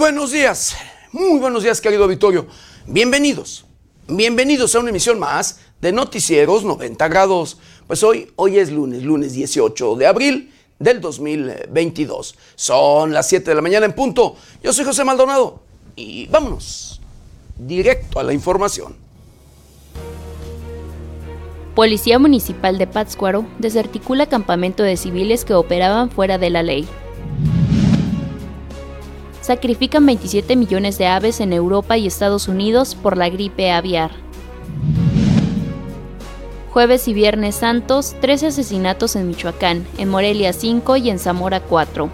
buenos días, muy buenos días querido auditorio. Bienvenidos, bienvenidos a una emisión más de Noticieros 90 grados. Pues hoy, hoy es lunes, lunes 18 de abril del 2022. Son las 7 de la mañana en punto. Yo soy José Maldonado y vámonos directo a la información. Policía Municipal de Pátzcuaro desarticula campamento de civiles que operaban fuera de la ley sacrifican 27 millones de aves en Europa y Estados Unidos por la gripe aviar. Jueves y Viernes Santos, 13 asesinatos en Michoacán, en Morelia 5 y en Zamora 4.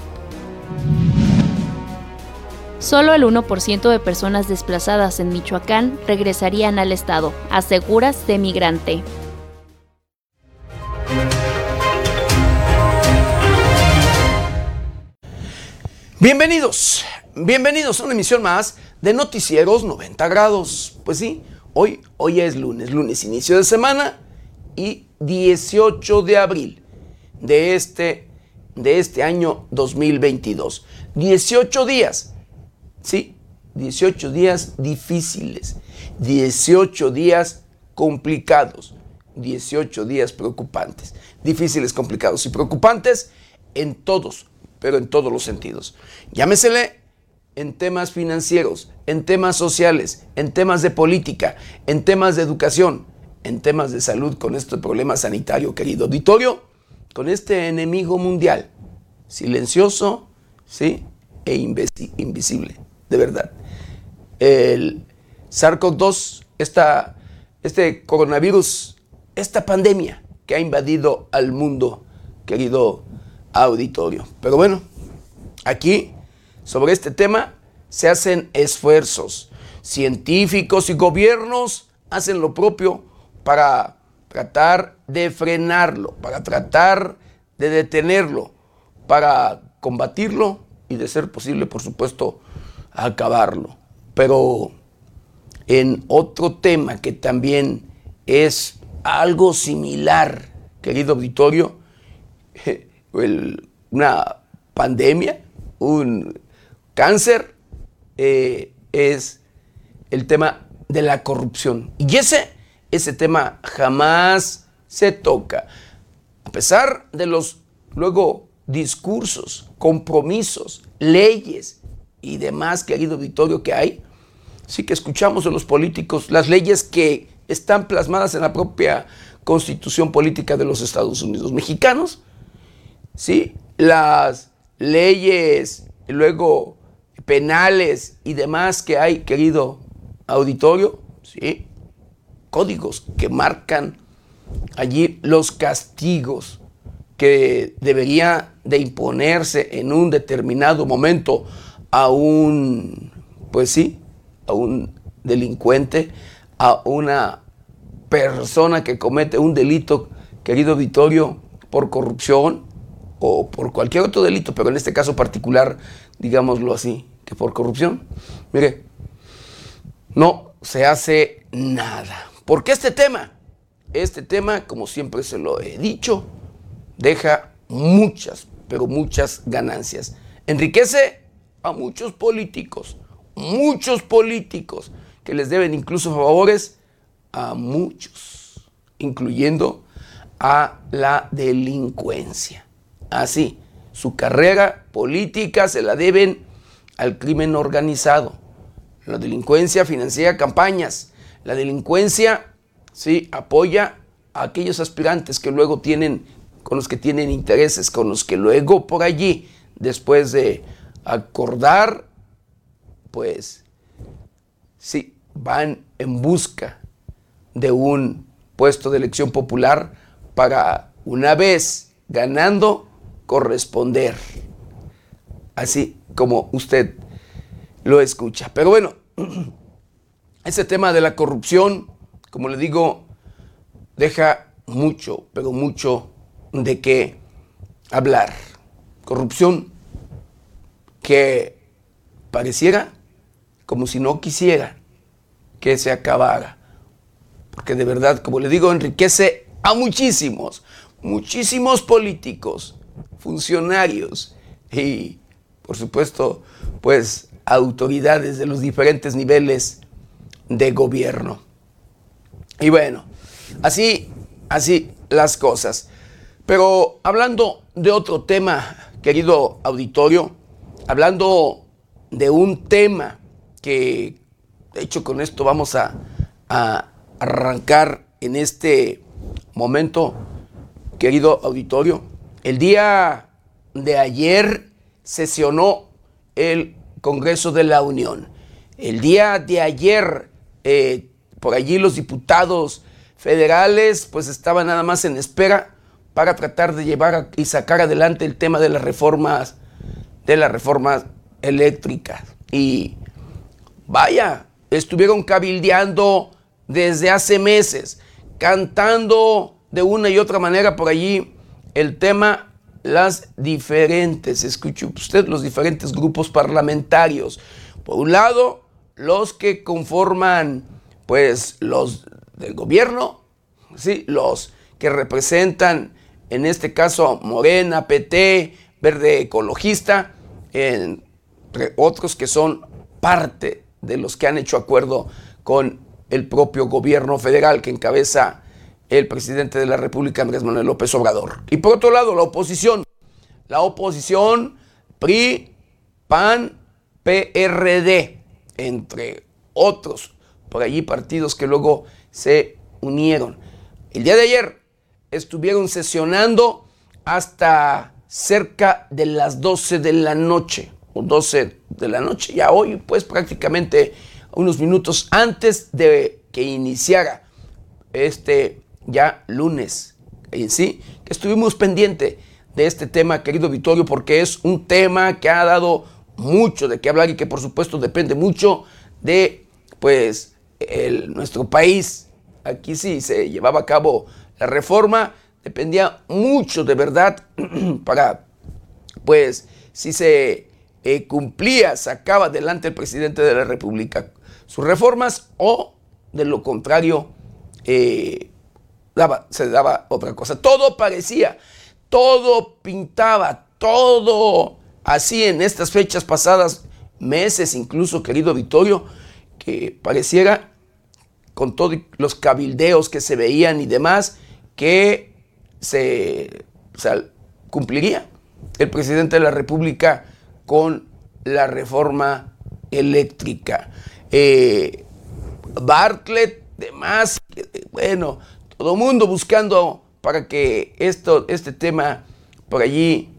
Solo el 1% de personas desplazadas en Michoacán regresarían al Estado, aseguras de migrante. Bienvenidos, bienvenidos a una emisión más de Noticieros 90 grados. Pues sí, hoy, hoy es lunes, lunes inicio de semana y 18 de abril de este, de este año 2022. 18 días, sí, 18 días difíciles, 18 días complicados, 18 días preocupantes, difíciles, complicados y preocupantes en todos pero en todos los sentidos. Llámesele en temas financieros, en temas sociales, en temas de política, en temas de educación, en temas de salud con este problema sanitario, querido auditorio, con este enemigo mundial, silencioso, ¿sí? E invisible, de verdad. El SARS-CoV-2, este coronavirus, esta pandemia que ha invadido al mundo, querido auditorio. Pero bueno, aquí sobre este tema se hacen esfuerzos. Científicos y gobiernos hacen lo propio para tratar de frenarlo, para tratar de detenerlo, para combatirlo y de ser posible, por supuesto, acabarlo. Pero en otro tema que también es algo similar, querido auditorio, una pandemia, un cáncer, eh, es el tema de la corrupción. Y ese, ese tema jamás se toca. A pesar de los luego discursos, compromisos, leyes y demás, querido Victorio, que hay, sí que escuchamos de los políticos las leyes que están plasmadas en la propia constitución política de los Estados Unidos mexicanos, ¿sí? Las leyes, luego penales y demás que hay, querido auditorio, ¿sí? Códigos que marcan allí los castigos que debería de imponerse en un determinado momento a un, pues sí, a un delincuente, a una persona que comete un delito, querido auditorio, por corrupción, o por cualquier otro delito, pero en este caso particular, digámoslo así, que por corrupción, mire, no se hace nada. Porque este tema, este tema, como siempre se lo he dicho, deja muchas, pero muchas ganancias. Enriquece a muchos políticos, muchos políticos que les deben incluso favores a muchos, incluyendo a la delincuencia. Así, su carrera política se la deben al crimen organizado. La delincuencia financia campañas. La delincuencia, sí, apoya a aquellos aspirantes que luego tienen, con los que tienen intereses, con los que luego por allí, después de acordar, pues, sí, van en busca de un puesto de elección popular para una vez ganando corresponder. Así como usted lo escucha. Pero bueno, ese tema de la corrupción, como le digo, deja mucho, pero mucho de qué hablar. Corrupción que pareciera como si no quisiera que se acabara. Porque de verdad, como le digo, enriquece a muchísimos, muchísimos políticos, funcionarios y, por supuesto, pues autoridades de los diferentes niveles de gobierno. Y bueno, así, así las cosas. Pero hablando de otro tema, querido auditorio, hablando de un tema que, de hecho, con esto vamos a, a arrancar en este momento, querido auditorio. El día de ayer sesionó el Congreso de la Unión. El día de ayer, eh, por allí los diputados federales pues estaban nada más en espera para tratar de llevar y sacar adelante el tema de las reformas, de las reformas eléctricas. Y vaya, estuvieron cabildeando desde hace meses, cantando de una y otra manera por allí el tema las diferentes, escuche usted, los diferentes grupos parlamentarios. Por un lado, los que conforman, pues, los del gobierno, ¿sí? los que representan, en este caso, Morena, PT, Verde Ecologista, entre otros que son parte de los que han hecho acuerdo con el propio gobierno federal que encabeza el presidente de la República, Andrés Manuel López Obrador. Y por otro lado, la oposición. La oposición PRI, PAN, PRD, entre otros, por allí partidos que luego se unieron. El día de ayer estuvieron sesionando hasta cerca de las 12 de la noche, o 12 de la noche, ya hoy pues prácticamente unos minutos antes de que iniciara este ya lunes en sí, que estuvimos pendiente de este tema, querido Vittorio, porque es un tema que ha dado mucho de qué hablar y que por supuesto depende mucho de pues el, nuestro país. Aquí sí se llevaba a cabo la reforma, dependía mucho de verdad para pues si se eh, cumplía, sacaba adelante el presidente de la República sus reformas o de lo contrario eh, se daba otra cosa. Todo parecía, todo pintaba, todo así en estas fechas pasadas, meses incluso, querido Vittorio, que pareciera con todos los cabildeos que se veían y demás, que se, cumpliría el presidente de la República con la reforma eléctrica. Eh, Bartlett, demás, bueno, todo mundo buscando para que esto, este tema por allí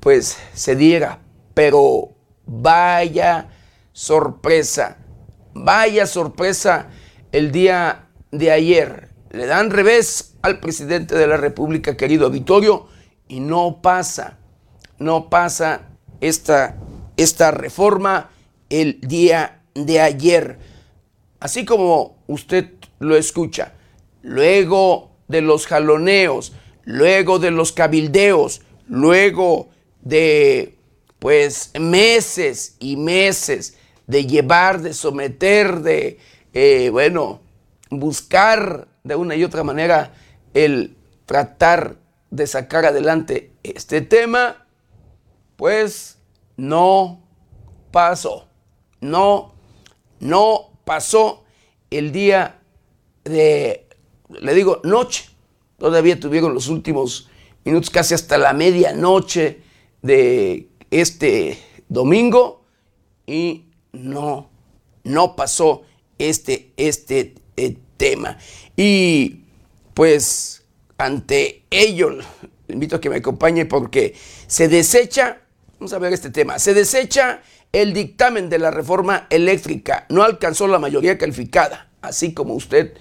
pues se diera. Pero vaya sorpresa, vaya sorpresa el día de ayer. Le dan revés al presidente de la República, querido Vittorio, y no pasa, no pasa esta, esta reforma el día de ayer. Así como usted lo escucha, luego de los jaloneos, luego de los cabildeos, luego de pues meses y meses de llevar, de someter, de, eh, bueno, buscar de una y otra manera el tratar de sacar adelante este tema, pues no pasó, no, no pasó el día de le digo, noche. Todavía tuvieron los últimos minutos, casi hasta la medianoche de este domingo y no, no pasó este, este eh, tema. Y pues ante ello, invito a que me acompañe porque se desecha, vamos a ver este tema, se desecha el dictamen de la reforma eléctrica, no alcanzó la mayoría calificada, así como usted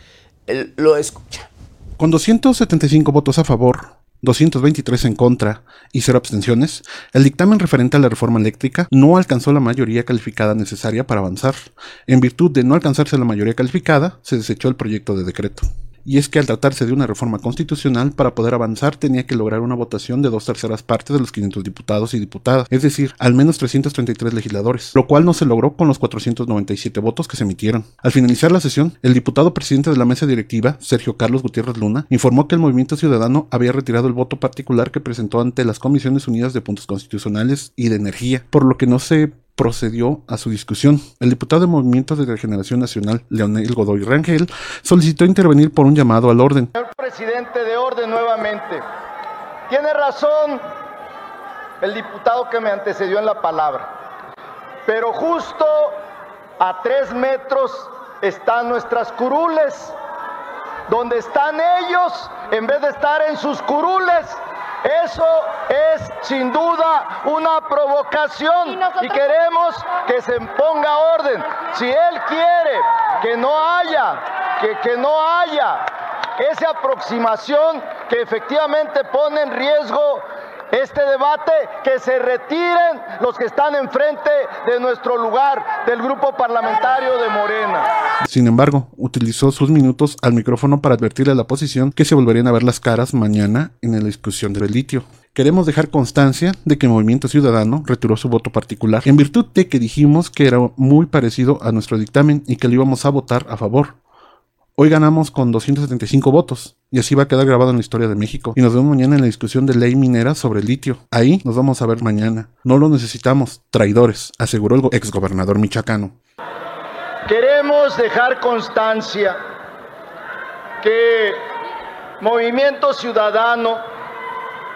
lo escucha. Con 275 votos a favor, 223 en contra y cero abstenciones, el dictamen referente a la reforma eléctrica no alcanzó la mayoría calificada necesaria para avanzar. En virtud de no alcanzarse la mayoría calificada, se desechó el proyecto de decreto y es que al tratarse de una reforma constitucional, para poder avanzar tenía que lograr una votación de dos terceras partes de los 500 diputados y diputadas, es decir, al menos 333 legisladores, lo cual no se logró con los 497 votos que se emitieron. Al finalizar la sesión, el diputado presidente de la mesa directiva, Sergio Carlos Gutiérrez Luna, informó que el Movimiento Ciudadano había retirado el voto particular que presentó ante las Comisiones Unidas de Puntos Constitucionales y de Energía, por lo que no se procedió a su discusión. El diputado de Movimiento de Regeneración Nacional, Leonel Godoy Rangel, solicitó intervenir por un llamado al orden. Señor presidente de orden nuevamente. Tiene razón el diputado que me antecedió en la palabra. Pero justo a tres metros están nuestras curules. Donde están ellos, en vez de estar en sus curules, eso es sin duda una provocación y, queremos que se ponga orden. Si él quiere que no haya, que, que no haya esa aproximación que efectivamente pone en riesgo este debate, que se retiren los que están enfrente de nuestro lugar, del grupo parlamentario de Morena. Sin embargo, utilizó sus minutos al micrófono para advertirle a la oposición que se volverían a ver las caras mañana en la discusión del litio. Queremos dejar constancia de que el Movimiento Ciudadano retiró su voto particular en virtud de que dijimos que era muy parecido a nuestro dictamen y que lo íbamos a votar a favor. Hoy ganamos con 275 votos y así va a quedar grabado en la historia de México. Y nos vemos mañana en la discusión de ley minera sobre el litio. Ahí nos vamos a ver mañana. No lo necesitamos, traidores, aseguró el exgobernador michoacano. Queremos dejar constancia que Movimiento Ciudadano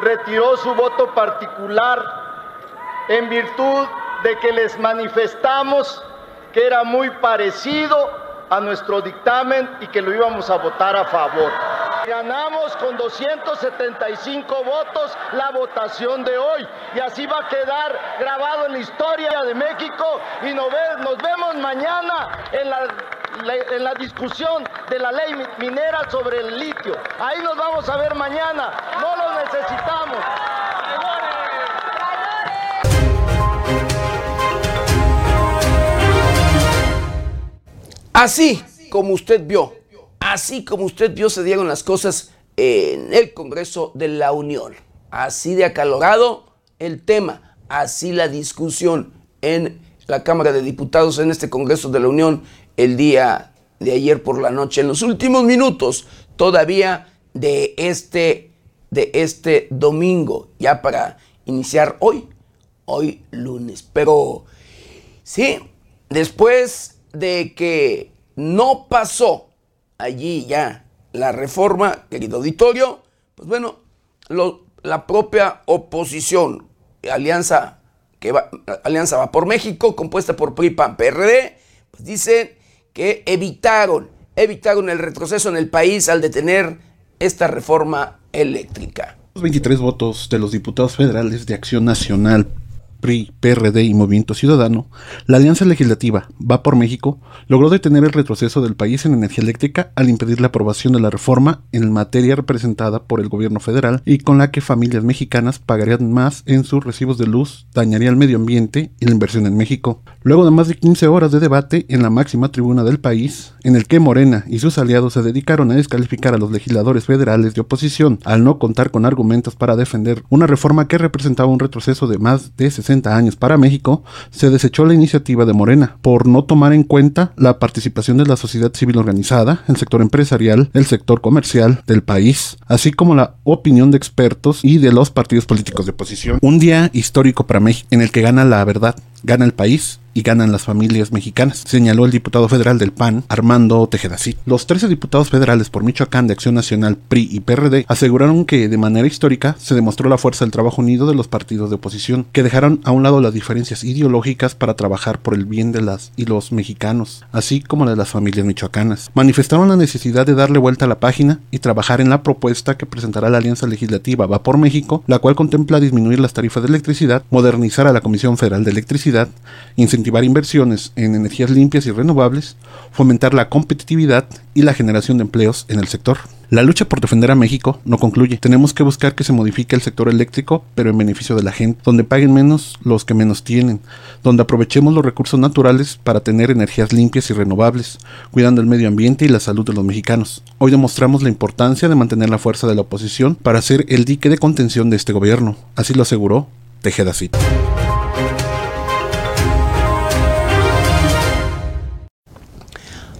retiró su voto particular en virtud de que les manifestamos que era muy parecido a nuestro dictamen y que lo íbamos a votar a favor. Ganamos con 275 votos la votación de hoy y así va a quedar grabado en la historia de México y nos, vemos mañana en la, en la discusión de la ley minera sobre el litio. Ahí nos vamos a ver mañana, no lo necesitamos. Así como usted vio, así como usted vio se dieron las cosas en el Congreso de la Unión. Así de acalorado el tema, así la discusión en la Cámara de Diputados en este Congreso de la Unión el día de ayer por la noche, en los últimos minutos todavía de este, de este domingo, ya para iniciar hoy, hoy lunes. Pero sí, después de que no pasó allí ya la reforma, querido auditorio, pues bueno, la propia oposición, Alianza, que va, Alianza va por México, compuesta por PRI, PAN, PRD, pues dicen que evitaron, evitaron el retroceso en el país al detener esta reforma eléctrica. Los 23 votos de los diputados federales de Acción Nacional PRI, PRD y Movimiento Ciudadano, la Alianza Legislativa Va por México logró detener el retroceso del país en energía eléctrica al impedir la aprobación de la reforma en materia representada por el gobierno federal y con la que familias mexicanas pagarían más en sus recibos de luz, dañaría el medio ambiente y la inversión en México. Luego de más de 15 horas de debate en la máxima tribuna del país, en el que Morena y sus aliados se dedicaron a descalificar a los legisladores federales de oposición al no contar con argumentos para defender una reforma que representaba un retroceso de más de 60 años para México, se desechó la iniciativa de Morena por no tomar en cuenta la participación de la sociedad civil organizada, el sector empresarial, el sector comercial del país, así como la opinión de expertos y de los partidos políticos de oposición. Un día histórico para México en el que gana la verdad, gana el país y ganan las familias mexicanas, señaló el diputado federal del PAN, Armando Tejeda Los 13 diputados federales por Michoacán de Acción Nacional, PRI y PRD aseguraron que de manera histórica se demostró la fuerza del trabajo unido de los partidos de oposición, que dejaron a un lado las diferencias ideológicas para trabajar por el bien de las y los mexicanos, así como de las familias michoacanas. Manifestaron la necesidad de darle vuelta a la página y trabajar en la propuesta que presentará la Alianza Legislativa Va por México, la cual contempla disminuir las tarifas de electricidad, modernizar a la Comisión Federal de Electricidad, incentivar incentivar inversiones en energías limpias y renovables, fomentar la competitividad y la generación de empleos en el sector. La lucha por defender a México no concluye. Tenemos que buscar que se modifique el sector eléctrico, pero en beneficio de la gente, donde paguen menos los que menos tienen, donde aprovechemos los recursos naturales para tener energías limpias y renovables, cuidando el medio ambiente y la salud de los mexicanos. Hoy demostramos la importancia de mantener la fuerza de la oposición para ser el dique de contención de este gobierno. Así lo aseguró Tejeda Cid.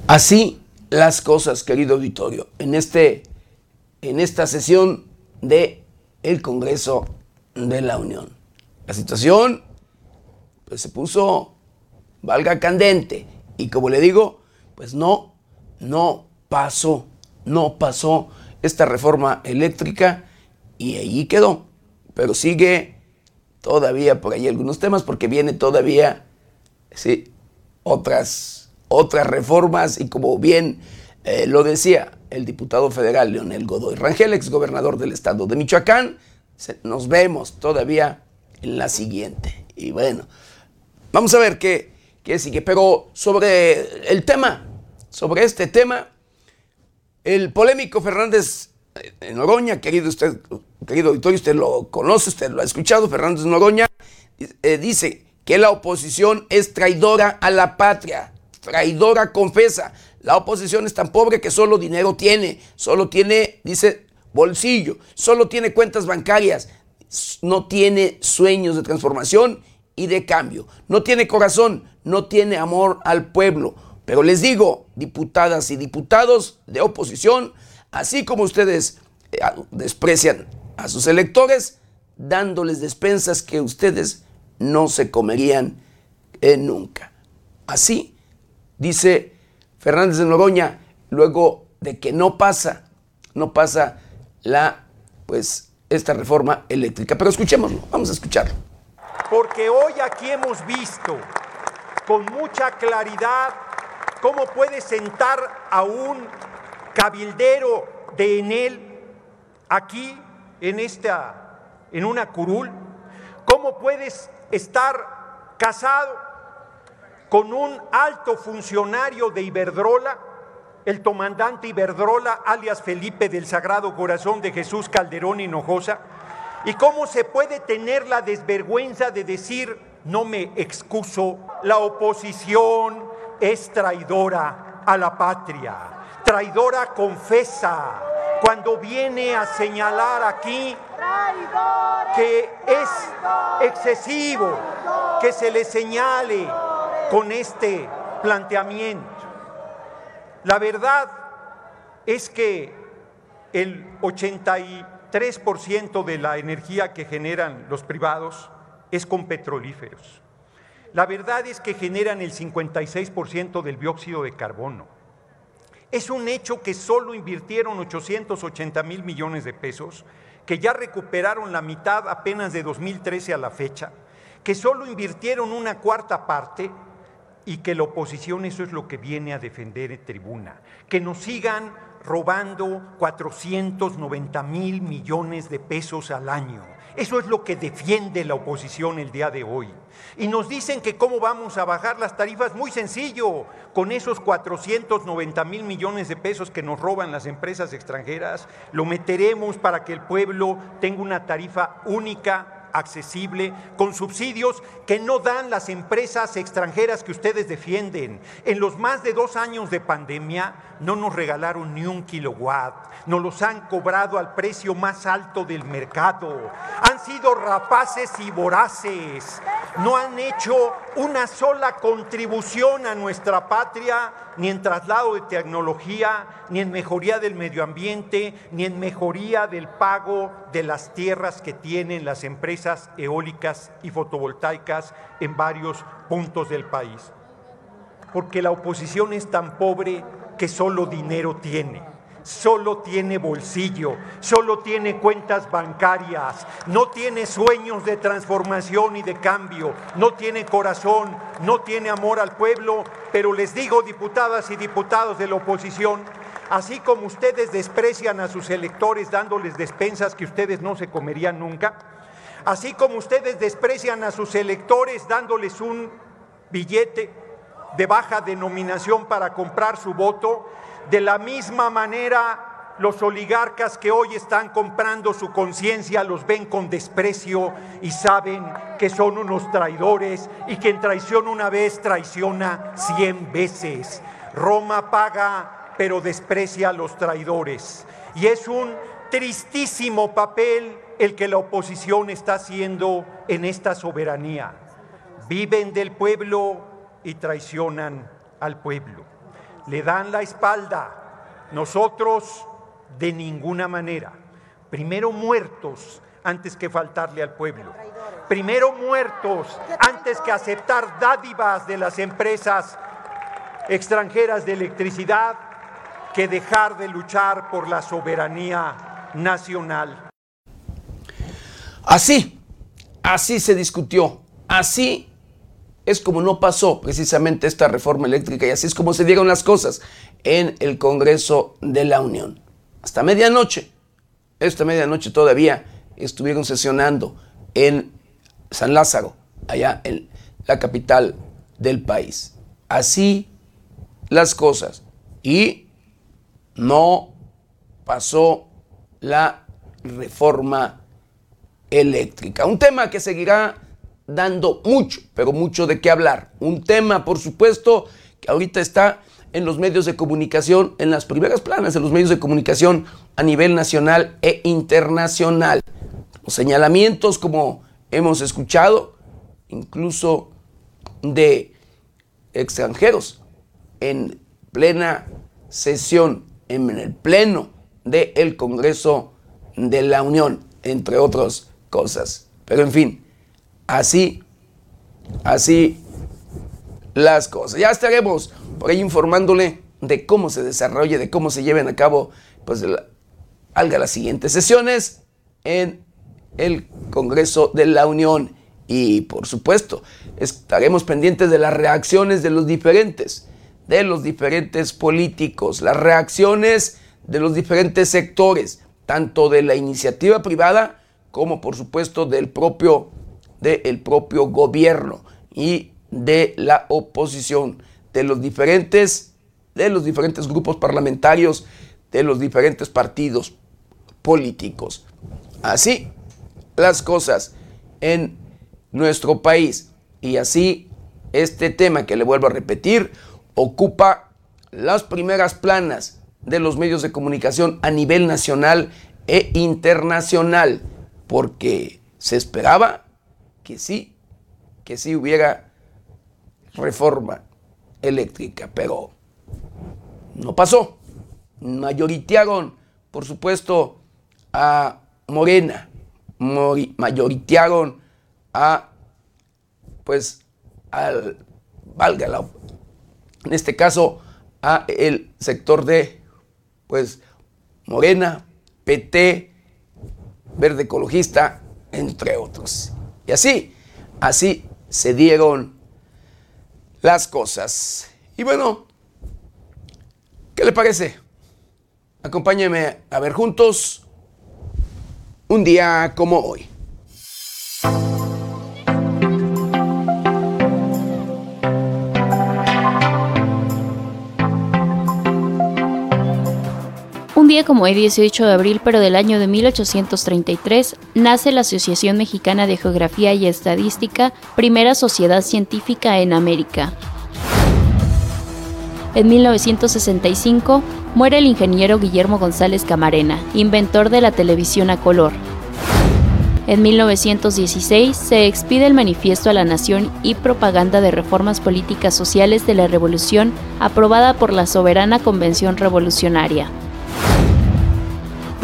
Así las cosas, querido auditorio, en, este, en esta sesión de el Congreso de la Unión. La situación pues, se puso valga candente. Y como le digo, pues no, no pasó, no pasó esta reforma eléctrica y allí quedó. Pero sigue todavía por ahí algunos temas porque viene todavía, sí, otras, otras reformas y como bien eh, lo decía el diputado federal Leonel Godoy Rangel, ex gobernador del estado de Michoacán, nos vemos todavía en la siguiente. Y bueno, vamos a ver qué, qué sigue. Pero sobre el tema, sobre este tema, el polémico Fernández eh, Noroña, querido usted, querido auditorio, usted lo conoce, usted lo ha escuchado, Fernández Noroña, eh, dice que la oposición es traidora a la patria, traidora confesa. La oposición es tan pobre que solo dinero tiene, solo tiene, dice, bolsillo, solo tiene cuentas bancarias, no tiene sueños de transformación y de cambio, no tiene corazón, no tiene amor al pueblo. Pero les digo, diputadas y diputados de oposición, así como ustedes eh, desprecian a sus electores, dándoles despensas que ustedes no se comerían nunca. Así dice Fernández de Noroña, luego de que no pasa, no pasa la, pues, esta reforma eléctrica. Pero escuchémoslo, vamos a escucharlo. Porque hoy aquí hemos visto con mucha claridad cómo puede sentar a un cabildero de Enel aquí en esta en una curul, cómo puedes estar casado con un alto funcionario de Iberdrola, el comandante Iberdrola, alias Felipe del Sagrado Corazón de Jesús Calderón Hinojosa, y cómo se puede tener la desvergüenza de decir, no me excuso, la oposición es traidora a la patria, traidora confesa, cuando viene a señalar aquí que es excesivo que se le señale con este planteamiento. La verdad es que el 83% de la energía que generan los privados es con petrolíferos. La verdad es que generan el 56% del dióxido de carbono. Es un hecho que solo invirtieron 880 mil millones de pesos, que ya recuperaron la mitad apenas de 2013 a la fecha, que solo invirtieron una cuarta parte y que la oposición eso es lo que viene a defender en tribuna, que nos sigan robando 490 mil millones de pesos al año. Eso es lo que defiende la oposición el día de hoy. Y nos dicen que cómo vamos a bajar las tarifas. Muy sencillo, con esos 490 mil millones de pesos que nos roban las empresas extranjeras, lo meteremos para que el pueblo tenga una tarifa única accesible, con subsidios que no dan las empresas extranjeras que ustedes defienden. En los más de dos años de pandemia no nos regalaron ni un kilowatt, nos los han cobrado al precio más alto del mercado. Han sido rapaces y voraces, no han hecho una sola contribución a nuestra patria, ni en traslado de tecnología, ni en mejoría del medio ambiente, ni en mejoría del pago de las tierras que tienen las empresas eólicas y fotovoltaicas en varios puntos del país. Porque la oposición es tan pobre que solo dinero tiene solo tiene bolsillo, solo tiene cuentas bancarias, no tiene sueños de transformación y de cambio, no tiene corazón, no tiene amor al pueblo, pero les digo, diputadas y diputados de la oposición, así como ustedes desprecian a sus electores dándoles despensas que ustedes no se comerían nunca, así como ustedes desprecian a sus electores dándoles un billete de baja denominación para comprar su voto, de la misma manera, los oligarcas que hoy están comprando su conciencia los ven con desprecio y saben que son unos traidores y quien traiciona una vez traiciona cien veces. Roma paga pero desprecia a los traidores. Y es un tristísimo papel el que la oposición está haciendo en esta soberanía. Viven del pueblo y traicionan al pueblo le dan la espalda. Nosotros de ninguna manera. Primero muertos antes que faltarle al pueblo. Primero muertos antes que aceptar dádivas de las empresas extranjeras de electricidad que dejar de luchar por la soberanía nacional. Así, así se discutió, así es como no pasó precisamente esta reforma eléctrica y así es como se dieron las cosas en el Congreso de la Unión. Hasta medianoche, esta medianoche todavía estuvieron sesionando en San Lázaro, allá en la capital del país. Así las cosas. Y no pasó la reforma eléctrica. Un tema que seguirá dando mucho, pero mucho de qué hablar. Un tema, por supuesto, que ahorita está en los medios de comunicación, en las primeras planas de los medios de comunicación a nivel nacional e internacional. Los señalamientos, como hemos escuchado, incluso de extranjeros, en plena sesión, en el pleno del Congreso de la Unión, entre otras cosas. Pero en fin, Así, así las cosas. Ya estaremos por ahí informándole de cómo se desarrolle, de cómo se lleven a cabo, pues, alga las siguientes sesiones en el Congreso de la Unión. Y por supuesto, estaremos pendientes de las reacciones de los diferentes, de los diferentes políticos, las reacciones de los diferentes sectores, tanto de la iniciativa privada como por supuesto del propio del propio gobierno y de la oposición, de los diferentes, de los diferentes grupos parlamentarios, de los diferentes partidos políticos. Así las cosas en nuestro país. Y así este tema que le vuelvo a repetir ocupa las primeras planas de los medios de comunicación a nivel nacional e internacional, porque se esperaba que sí, que sí hubiera reforma eléctrica, pero no pasó. Mayoritearon, por supuesto, a Morena, mayoritearon a, pues, al, valga la, en este caso, a el sector de, pues, Morena, PT, Verde Ecologista, entre otros. Y así, así se dieron las cosas. Y bueno, ¿qué le parece? Acompáñeme a ver juntos un día como hoy. Como hoy, 18 de abril, pero del año de 1833, nace la Asociación Mexicana de Geografía y Estadística, primera sociedad científica en América. En 1965, muere el ingeniero Guillermo González Camarena, inventor de la televisión a color. En 1916 se expide el Manifiesto a la Nación y Propaganda de Reformas Políticas Sociales de la Revolución, aprobada por la Soberana Convención Revolucionaria.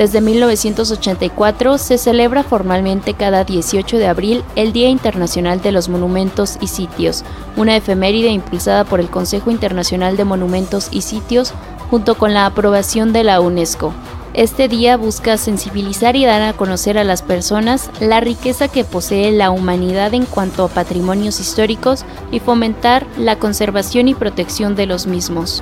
Desde 1984 se celebra formalmente cada 18 de abril el Día Internacional de los Monumentos y Sitios, una efeméride impulsada por el Consejo Internacional de Monumentos y Sitios junto con la aprobación de la UNESCO. Este día busca sensibilizar y dar a conocer a las personas la riqueza que posee la humanidad en cuanto a patrimonios históricos y fomentar la conservación y protección de los mismos.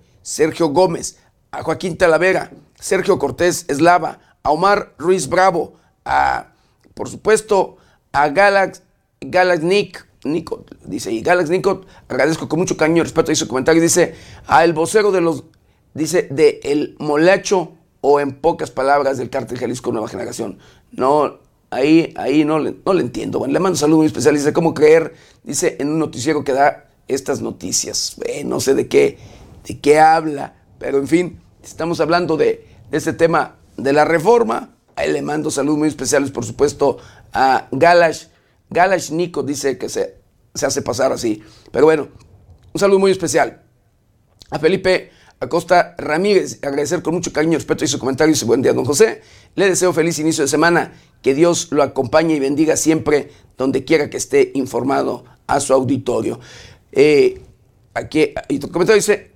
Sergio Gómez, a Joaquín Talavera, Sergio Cortés Eslava, a Omar Ruiz Bravo, a, por supuesto, a Galax, Galax Nick, Nico, dice, y Galax Nico, agradezco con mucho cariño y respeto y su comentario, dice, a el vocero de los, dice, de el molacho o en pocas palabras del cártel Jalisco Nueva Generación. No, ahí, ahí no, le, no le entiendo. Bueno, le mando un saludo muy especial, dice, ¿cómo creer? Dice, en un noticiero que da estas noticias. No sé de qué, de qué habla, pero en fin, estamos hablando de, de este tema de la reforma. Ahí le mando saludos muy especiales, por supuesto, a Galash. Galash Nico dice que se, se hace pasar así. Pero bueno, un saludo muy especial. A Felipe Acosta Ramírez, agradecer con mucho cariño, respeto y su comentario. Dice, buen día, don José. Le deseo feliz inicio de semana. Que Dios lo acompañe y bendiga siempre donde quiera que esté informado a su auditorio. Eh, aquí, y tu comentario dice,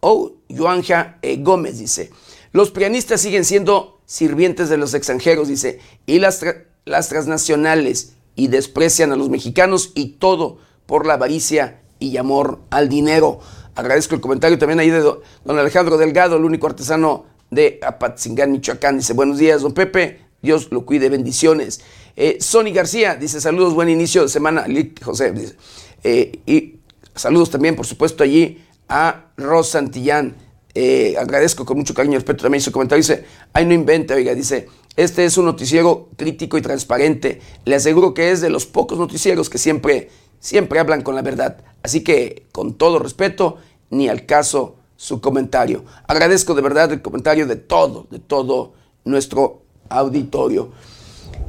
oh, Joanja eh, Gómez dice, los pianistas siguen siendo sirvientes de los extranjeros, dice, y las, las transnacionales, y desprecian a los mexicanos y todo por la avaricia y amor al dinero. Agradezco el comentario también ahí de don Alejandro Delgado, el único artesano de Apatzingán, Michoacán. Dice, buenos días, don Pepe, Dios lo cuide, bendiciones. Eh, Sony García dice, saludos, buen inicio de semana. José dice, eh, saludos también, por supuesto, allí a Ros Santillán. Eh, agradezco con mucho cariño y respeto también su comentario. Dice, ay, no invente, oiga, dice, este es un noticiero crítico y transparente. Le aseguro que es de los pocos noticieros que siempre, siempre hablan con la verdad. Así que, con todo respeto, ni al caso su comentario. Agradezco de verdad el comentario de todo, de todo nuestro auditorio.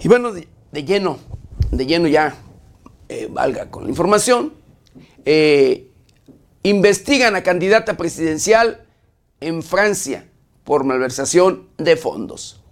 Y bueno, de, lleno, de lleno ya, eh, valga con la información, eh, investigan a candidata presidencial en Francia por malversación de fondos.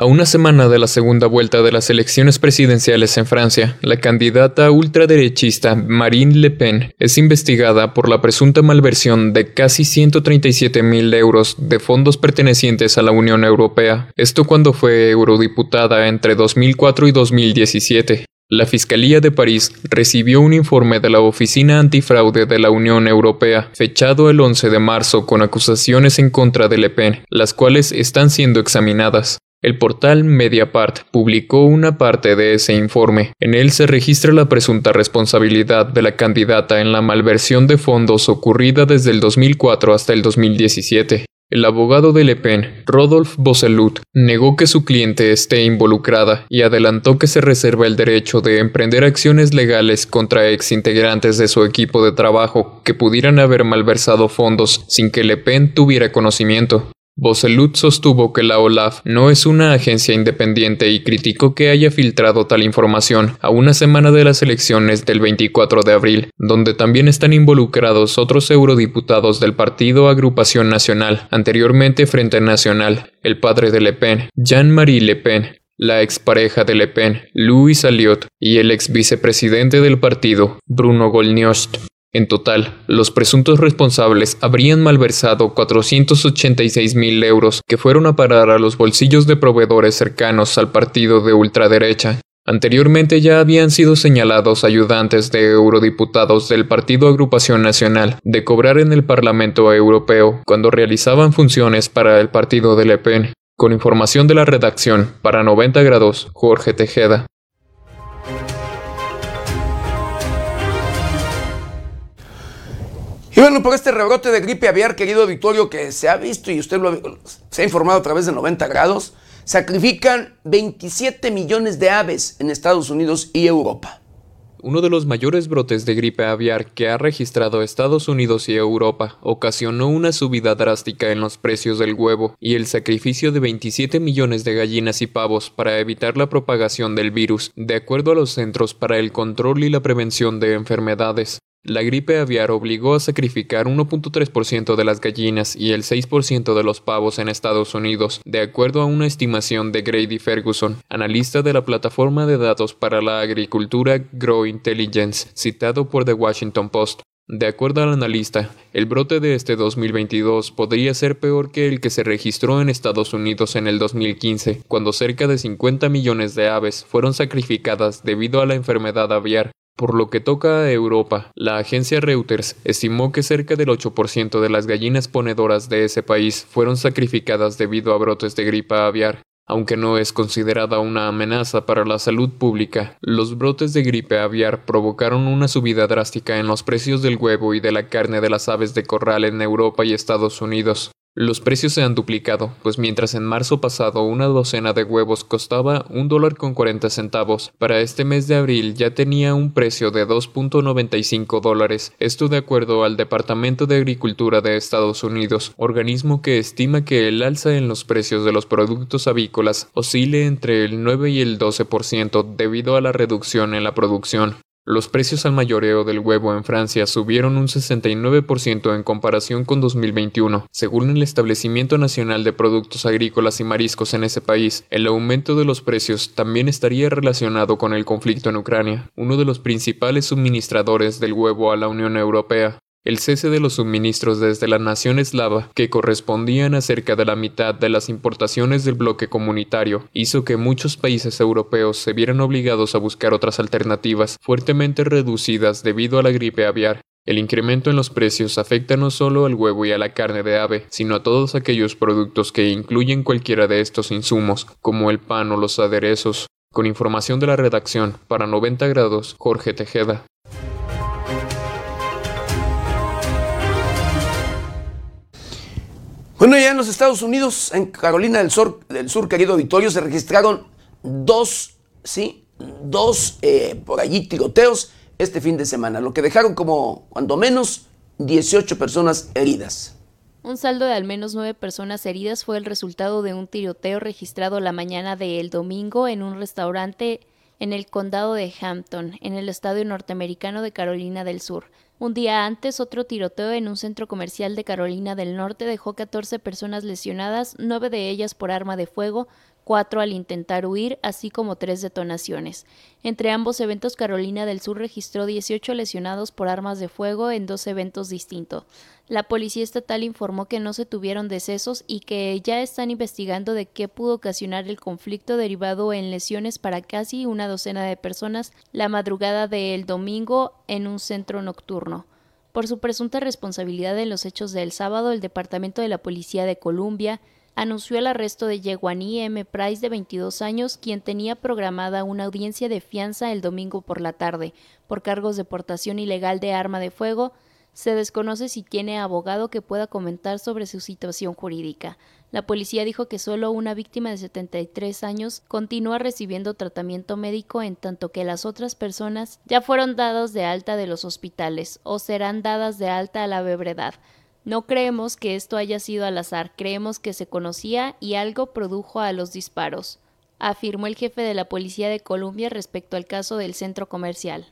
A una semana de la segunda vuelta de las elecciones presidenciales en Francia, la candidata ultraderechista Marine Le Pen es investigada por la presunta malversión de casi 137 mil euros de fondos pertenecientes a la Unión Europea, esto cuando fue eurodiputada entre 2004 y 2017. La Fiscalía de París recibió un informe de la Oficina Antifraude de la Unión Europea, fechado el 11 de marzo con acusaciones en contra de Le Pen, las cuales están siendo examinadas. El portal Mediapart publicó una parte de ese informe. En él se registra la presunta responsabilidad de la candidata en la malversión de fondos ocurrida desde el 2004 hasta el 2017. El abogado de Le Pen, Rodolphe Bosselut, negó que su cliente esté involucrada y adelantó que se reserva el derecho de emprender acciones legales contra exintegrantes de su equipo de trabajo que pudieran haber malversado fondos sin que Le Pen tuviera conocimiento. Bosselut sostuvo que la OLAF no es una agencia independiente y criticó que haya filtrado tal información a una semana de las elecciones del 24 de abril, donde también están involucrados otros eurodiputados del partido Agrupación Nacional, anteriormente Frente Nacional, el padre de Le Pen, Jean-Marie Le Pen, la expareja de Le Pen, Louis Alliot, y el ex vicepresidente del partido, Bruno Gollnisch. En total, los presuntos responsables habrían malversado 486 mil euros que fueron a parar a los bolsillos de proveedores cercanos al partido de ultraderecha. Anteriormente ya habían sido señalados ayudantes de eurodiputados del Partido Agrupación Nacional de cobrar en el Parlamento Europeo cuando realizaban funciones para el partido de Le Pen. Con información de la redacción, para 90 grados, Jorge Tejeda. Y bueno, por este rebrote de gripe aviar, querido Victorio, que se ha visto y usted lo se ha informado a través de 90 grados, sacrifican 27 millones de aves en Estados Unidos y Europa. Uno de los mayores brotes de gripe aviar que ha registrado Estados Unidos y Europa ocasionó una subida drástica en los precios del huevo y el sacrificio de 27 millones de gallinas y pavos para evitar la propagación del virus, de acuerdo a los Centros para el Control y la Prevención de Enfermedades. La gripe aviar obligó a sacrificar 1.3% de las gallinas y el 6% de los pavos en Estados Unidos, de acuerdo a una estimación de Grady Ferguson, analista de la plataforma de datos para la agricultura Grow Intelligence, citado por The Washington Post. De acuerdo al analista, el brote de este 2022 podría ser peor que el que se registró en Estados Unidos en el 2015, cuando cerca de 50 millones de aves fueron sacrificadas debido a la enfermedad aviar, por lo que toca a Europa, la agencia Reuters estimó que cerca del 8% de las gallinas ponedoras de ese país fueron sacrificadas debido a brotes de gripa aviar. Aunque no es considerada una amenaza para la salud pública, los brotes de gripe aviar provocaron una subida drástica en los precios del huevo y de la carne de las aves de corral en Europa y Estados Unidos. Los precios se han duplicado, pues mientras en marzo pasado una docena de huevos costaba un dólar con 40 centavos, para este mes de abril ya tenía un precio de 2.95 dólares, esto de acuerdo al Departamento de Agricultura de Estados Unidos, organismo que estima que el alza en los precios de los productos avícolas oscile entre el 9 y el 12% debido a la reducción en la producción. Los precios al mayoreo del huevo en Francia subieron un 69% en comparación con 2021. Según el Establecimiento Nacional de Productos Agrícolas y Mariscos en ese país, el aumento de los precios también estaría relacionado con el conflicto en Ucrania, uno de los principales suministradores del huevo a la Unión Europea. El cese de los suministros desde la nación eslava, que correspondían a cerca de la mitad de las importaciones del bloque comunitario, hizo que muchos países europeos se vieran obligados a buscar otras alternativas fuertemente reducidas debido a la gripe aviar. El incremento en los precios afecta no solo al huevo y a la carne de ave, sino a todos aquellos productos que incluyen cualquiera de estos insumos, como el pan o los aderezos. Con información de la redacción, para 90 grados, Jorge Tejeda. Bueno, ya en los Estados Unidos, en Carolina del Sur, del Sur querido auditorio, se registraron dos, sí, dos eh, por allí tiroteos este fin de semana, lo que dejaron como, cuando menos, 18 personas heridas. Un saldo de al menos nueve personas heridas fue el resultado de un tiroteo registrado la mañana del domingo en un restaurante en el condado de Hampton, en el estado norteamericano de Carolina del Sur. Un día antes, otro tiroteo en un centro comercial de Carolina del Norte dejó 14 personas lesionadas, nueve de ellas por arma de fuego, cuatro al intentar huir, así como tres detonaciones. Entre ambos eventos, Carolina del Sur registró 18 lesionados por armas de fuego en dos eventos distintos. La policía estatal informó que no se tuvieron decesos y que ya están investigando de qué pudo ocasionar el conflicto derivado en lesiones para casi una docena de personas la madrugada del domingo en un centro nocturno. Por su presunta responsabilidad en los hechos del sábado, el Departamento de la Policía de Columbia anunció el arresto de Yeguaní M. Price, de 22 años, quien tenía programada una audiencia de fianza el domingo por la tarde por cargos de portación ilegal de arma de fuego. Se desconoce si tiene abogado que pueda comentar sobre su situación jurídica. La policía dijo que solo una víctima de 73 años continúa recibiendo tratamiento médico en tanto que las otras personas ya fueron dadas de alta de los hospitales o serán dadas de alta a la brevedad. No creemos que esto haya sido al azar, creemos que se conocía y algo produjo a los disparos, afirmó el jefe de la Policía de Colombia respecto al caso del centro comercial.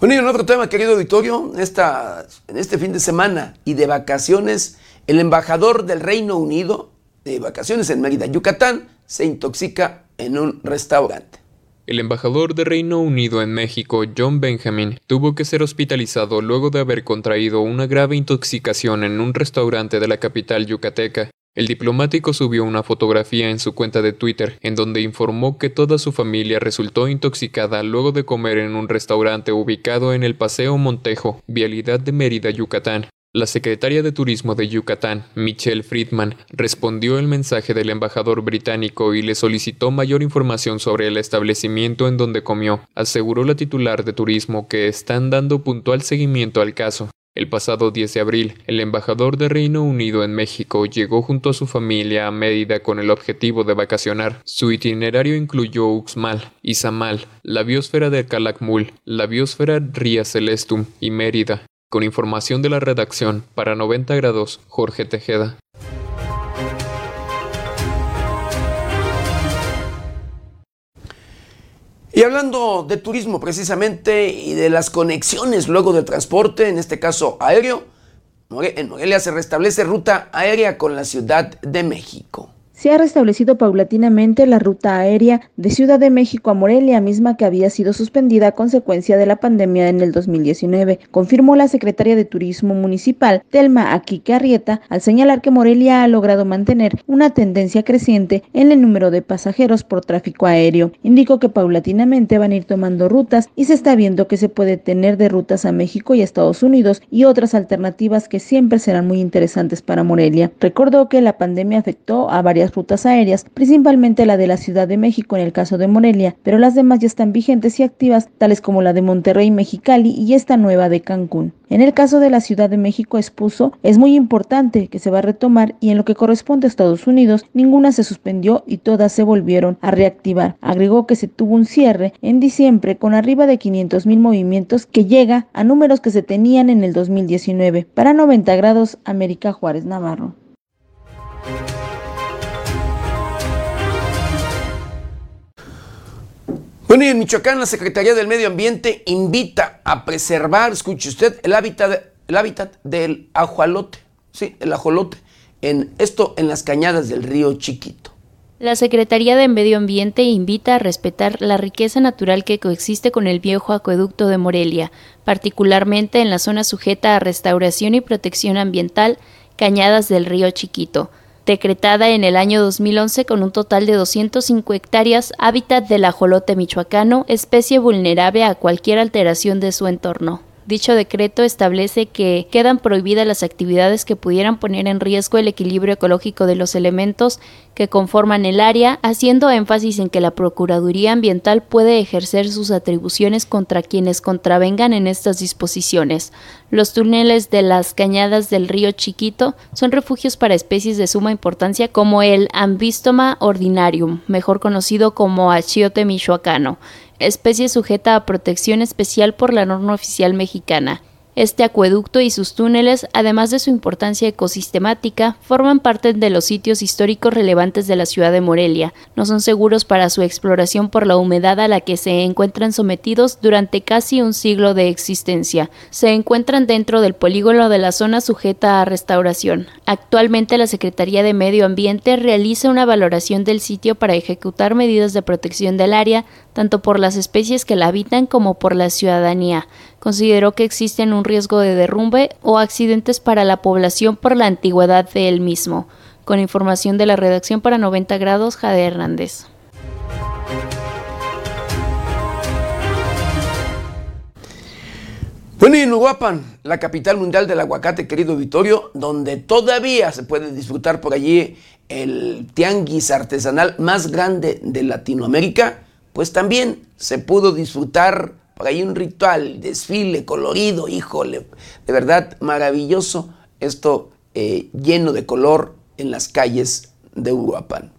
Bueno, y en otro tema, querido auditorio, esta, en este fin de semana y de vacaciones, el embajador del Reino Unido de vacaciones en Mérida, Yucatán, se intoxica en un restaurante. El embajador de Reino Unido en México, John Benjamin, tuvo que ser hospitalizado luego de haber contraído una grave intoxicación en un restaurante de la capital yucateca. El diplomático subió una fotografía en su cuenta de Twitter, en donde informó que toda su familia resultó intoxicada luego de comer en un restaurante ubicado en el Paseo Montejo, vialidad de Mérida, Yucatán. La secretaria de Turismo de Yucatán, Michelle Friedman, respondió el mensaje del embajador británico y le solicitó mayor información sobre el establecimiento en donde comió. Aseguró la titular de Turismo que están dando puntual seguimiento al caso. El pasado 10 de abril, el embajador de Reino Unido en México llegó junto a su familia a Mérida con el objetivo de vacacionar. Su itinerario incluyó Uxmal, Izamal, la biosfera de Calakmul, la biosfera Ría Celestum y Mérida. Con información de la redacción, para 90 grados, Jorge Tejeda. Y hablando de turismo precisamente y de las conexiones luego del transporte, en este caso aéreo, en Morelia se restablece ruta aérea con la Ciudad de México. Se ha restablecido paulatinamente la ruta aérea de Ciudad de México a Morelia, misma que había sido suspendida a consecuencia de la pandemia en el 2019, confirmó la secretaria de Turismo Municipal, Telma Aquique Arrieta, al señalar que Morelia ha logrado mantener una tendencia creciente en el número de pasajeros por tráfico aéreo. Indicó que paulatinamente van a ir tomando rutas y se está viendo que se puede tener de rutas a México y Estados Unidos y otras alternativas que siempre serán muy interesantes para Morelia. Recordó que la pandemia afectó a varias rutas aéreas, principalmente la de la Ciudad de México en el caso de Morelia, pero las demás ya están vigentes y activas, tales como la de Monterrey, Mexicali y esta nueva de Cancún. En el caso de la Ciudad de México expuso, es muy importante que se va a retomar y en lo que corresponde a Estados Unidos, ninguna se suspendió y todas se volvieron a reactivar. Agregó que se tuvo un cierre en diciembre con arriba de 500 mil movimientos que llega a números que se tenían en el 2019. Para 90 grados, América Juárez Navarro. Bueno, y en Michoacán la Secretaría del Medio Ambiente invita a preservar, escuche usted, el hábitat, el hábitat del ajolote, sí, el ajolote, en esto en las cañadas del río Chiquito. La Secretaría de Medio Ambiente invita a respetar la riqueza natural que coexiste con el viejo acueducto de Morelia, particularmente en la zona sujeta a restauración y protección ambiental, Cañadas del Río Chiquito, decretada en el año 2011 con un total de 205 hectáreas, hábitat del ajolote michoacano, especie vulnerable a cualquier alteración de su entorno. Dicho decreto establece que quedan prohibidas las actividades que pudieran poner en riesgo el equilibrio ecológico de los elementos que conforman el área, haciendo énfasis en que la Procuraduría Ambiental puede ejercer sus atribuciones contra quienes contravengan en estas disposiciones. Los túneles de las cañadas del río Chiquito son refugios para especies de suma importancia como el Ambistoma ordinarium, mejor conocido como achiote michoacano especie sujeta a protección especial por la norma oficial mexicana. Este acueducto y sus túneles, además de su importancia ecosistemática, forman parte de los sitios históricos relevantes de la ciudad de Morelia. No son seguros para su exploración por la humedad a la que se encuentran sometidos durante casi un siglo de existencia. Se encuentran dentro del polígono de la zona sujeta a restauración. Actualmente la Secretaría de Medio Ambiente realiza una valoración del sitio para ejecutar medidas de protección del área, tanto por las especies que la habitan como por la ciudadanía consideró que existen un riesgo de derrumbe o accidentes para la población por la antigüedad de él mismo. Con información de la redacción para 90 grados, Jade Hernández. Bueno, y en Uruapan, la capital mundial del aguacate, querido Vittorio, donde todavía se puede disfrutar por allí el tianguis artesanal más grande de Latinoamérica, pues también se pudo disfrutar ahí un ritual, desfile colorido, híjole, de verdad maravilloso esto eh, lleno de color en las calles de Uruapan.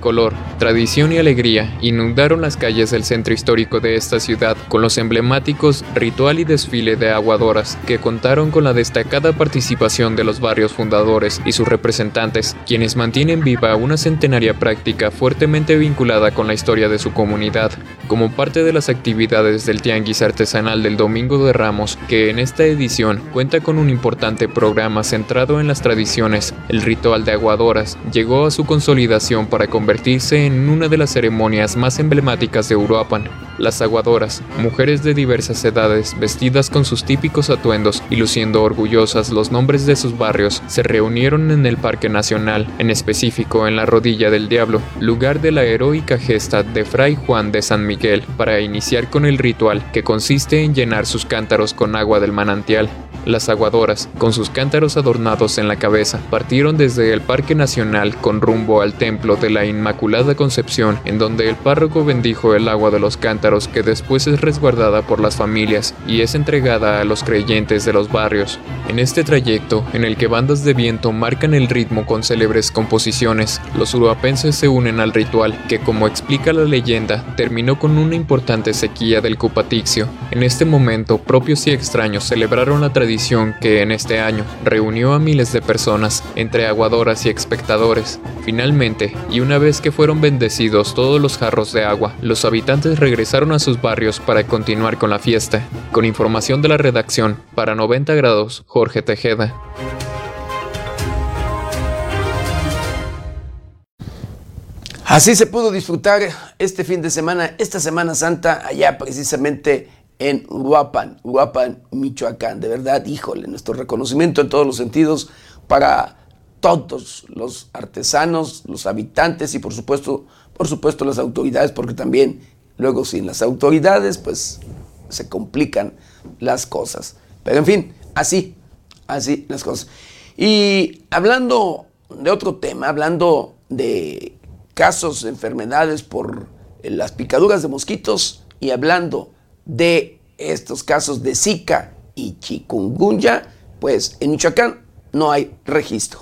Color, tradición y alegría inundaron las calles del centro histórico de esta ciudad con los emblemáticos ritual y desfile de aguadoras que contaron con la destacada participación de los barrios fundadores y sus representantes, quienes mantienen viva una centenaria práctica fuertemente vinculada con la historia de su comunidad. Como parte de las actividades del Tianguis Artesanal del Domingo de Ramos, que en esta edición cuenta con un importante programa centrado en las tradiciones, el ritual de aguadoras llegó a su consolidación para convertirse en una de las ceremonias más emblemáticas de Uruapan. Las aguadoras, mujeres de diversas edades, vestidas con sus típicos atuendos y luciendo orgullosas los nombres de sus barrios, se reunieron en el Parque Nacional, en específico en la Rodilla del Diablo, lugar de la heroica gesta de Fray Juan de San Miguel, para iniciar con el ritual que consiste en llenar sus cántaros con agua del manantial. Las aguadoras, con sus cántaros adornados en la cabeza, partieron desde el Parque Nacional con rumbo al Templo de la Inmaculada Concepción, en donde el párroco bendijo el agua de los cántaros que después es resguardada por las familias y es entregada a los creyentes de los barrios. En este trayecto, en el que bandas de viento marcan el ritmo con célebres composiciones, los uruapenses se unen al ritual, que como explica la leyenda, terminó con una importante sequía del Cupatixio. En este momento, propios y extraños celebraron la tradición que en este año reunió a miles de personas, entre aguadoras y espectadores. Finalmente, y una vez que fueron bendecidos todos los jarros de agua, los habitantes regresaron a sus barrios para continuar con la fiesta. Con información de la redacción, para 90 grados, Jorge Tejeda. Así se pudo disfrutar este fin de semana, esta Semana Santa, allá precisamente en Uruapan, Uruapan, Michoacán. De verdad, híjole, nuestro reconocimiento en todos los sentidos para todos los artesanos, los habitantes y por supuesto, por supuesto las autoridades, porque también luego sin las autoridades, pues se complican las cosas. Pero en fin, así, así las cosas. Y hablando de otro tema, hablando de casos de enfermedades por eh, las picaduras de mosquitos y hablando de estos casos de Zika y chikungunya, pues en Michoacán no hay registro.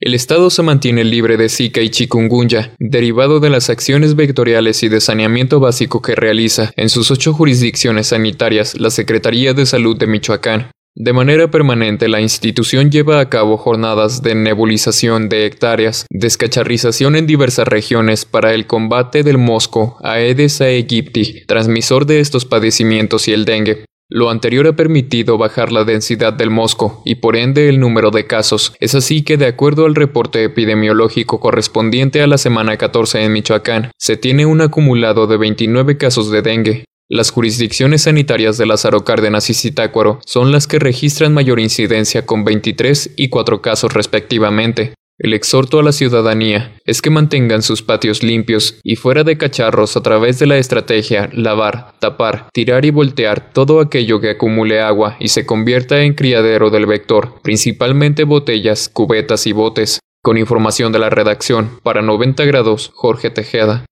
El Estado se mantiene libre de Zika y chikungunya, derivado de las acciones vectoriales y de saneamiento básico que realiza en sus ocho jurisdicciones sanitarias la Secretaría de Salud de Michoacán. De manera permanente, la institución lleva a cabo jornadas de nebulización de hectáreas, descacharrización en diversas regiones para el combate del mosco Aedes aegypti, transmisor de estos padecimientos y el dengue. Lo anterior ha permitido bajar la densidad del mosco y por ende el número de casos. Es así que de acuerdo al reporte epidemiológico correspondiente a la semana 14 en Michoacán, se tiene un acumulado de 29 casos de dengue, las jurisdicciones sanitarias de Lázaro Cárdenas y Zitácuaro son las que registran mayor incidencia con 23 y 4 casos respectivamente. El exhorto a la ciudadanía es que mantengan sus patios limpios y fuera de cacharros a través de la estrategia lavar, tapar, tirar y voltear todo aquello que acumule agua y se convierta en criadero del vector, principalmente botellas, cubetas y botes. Con información de la redacción, para 90 grados, Jorge Tejeda.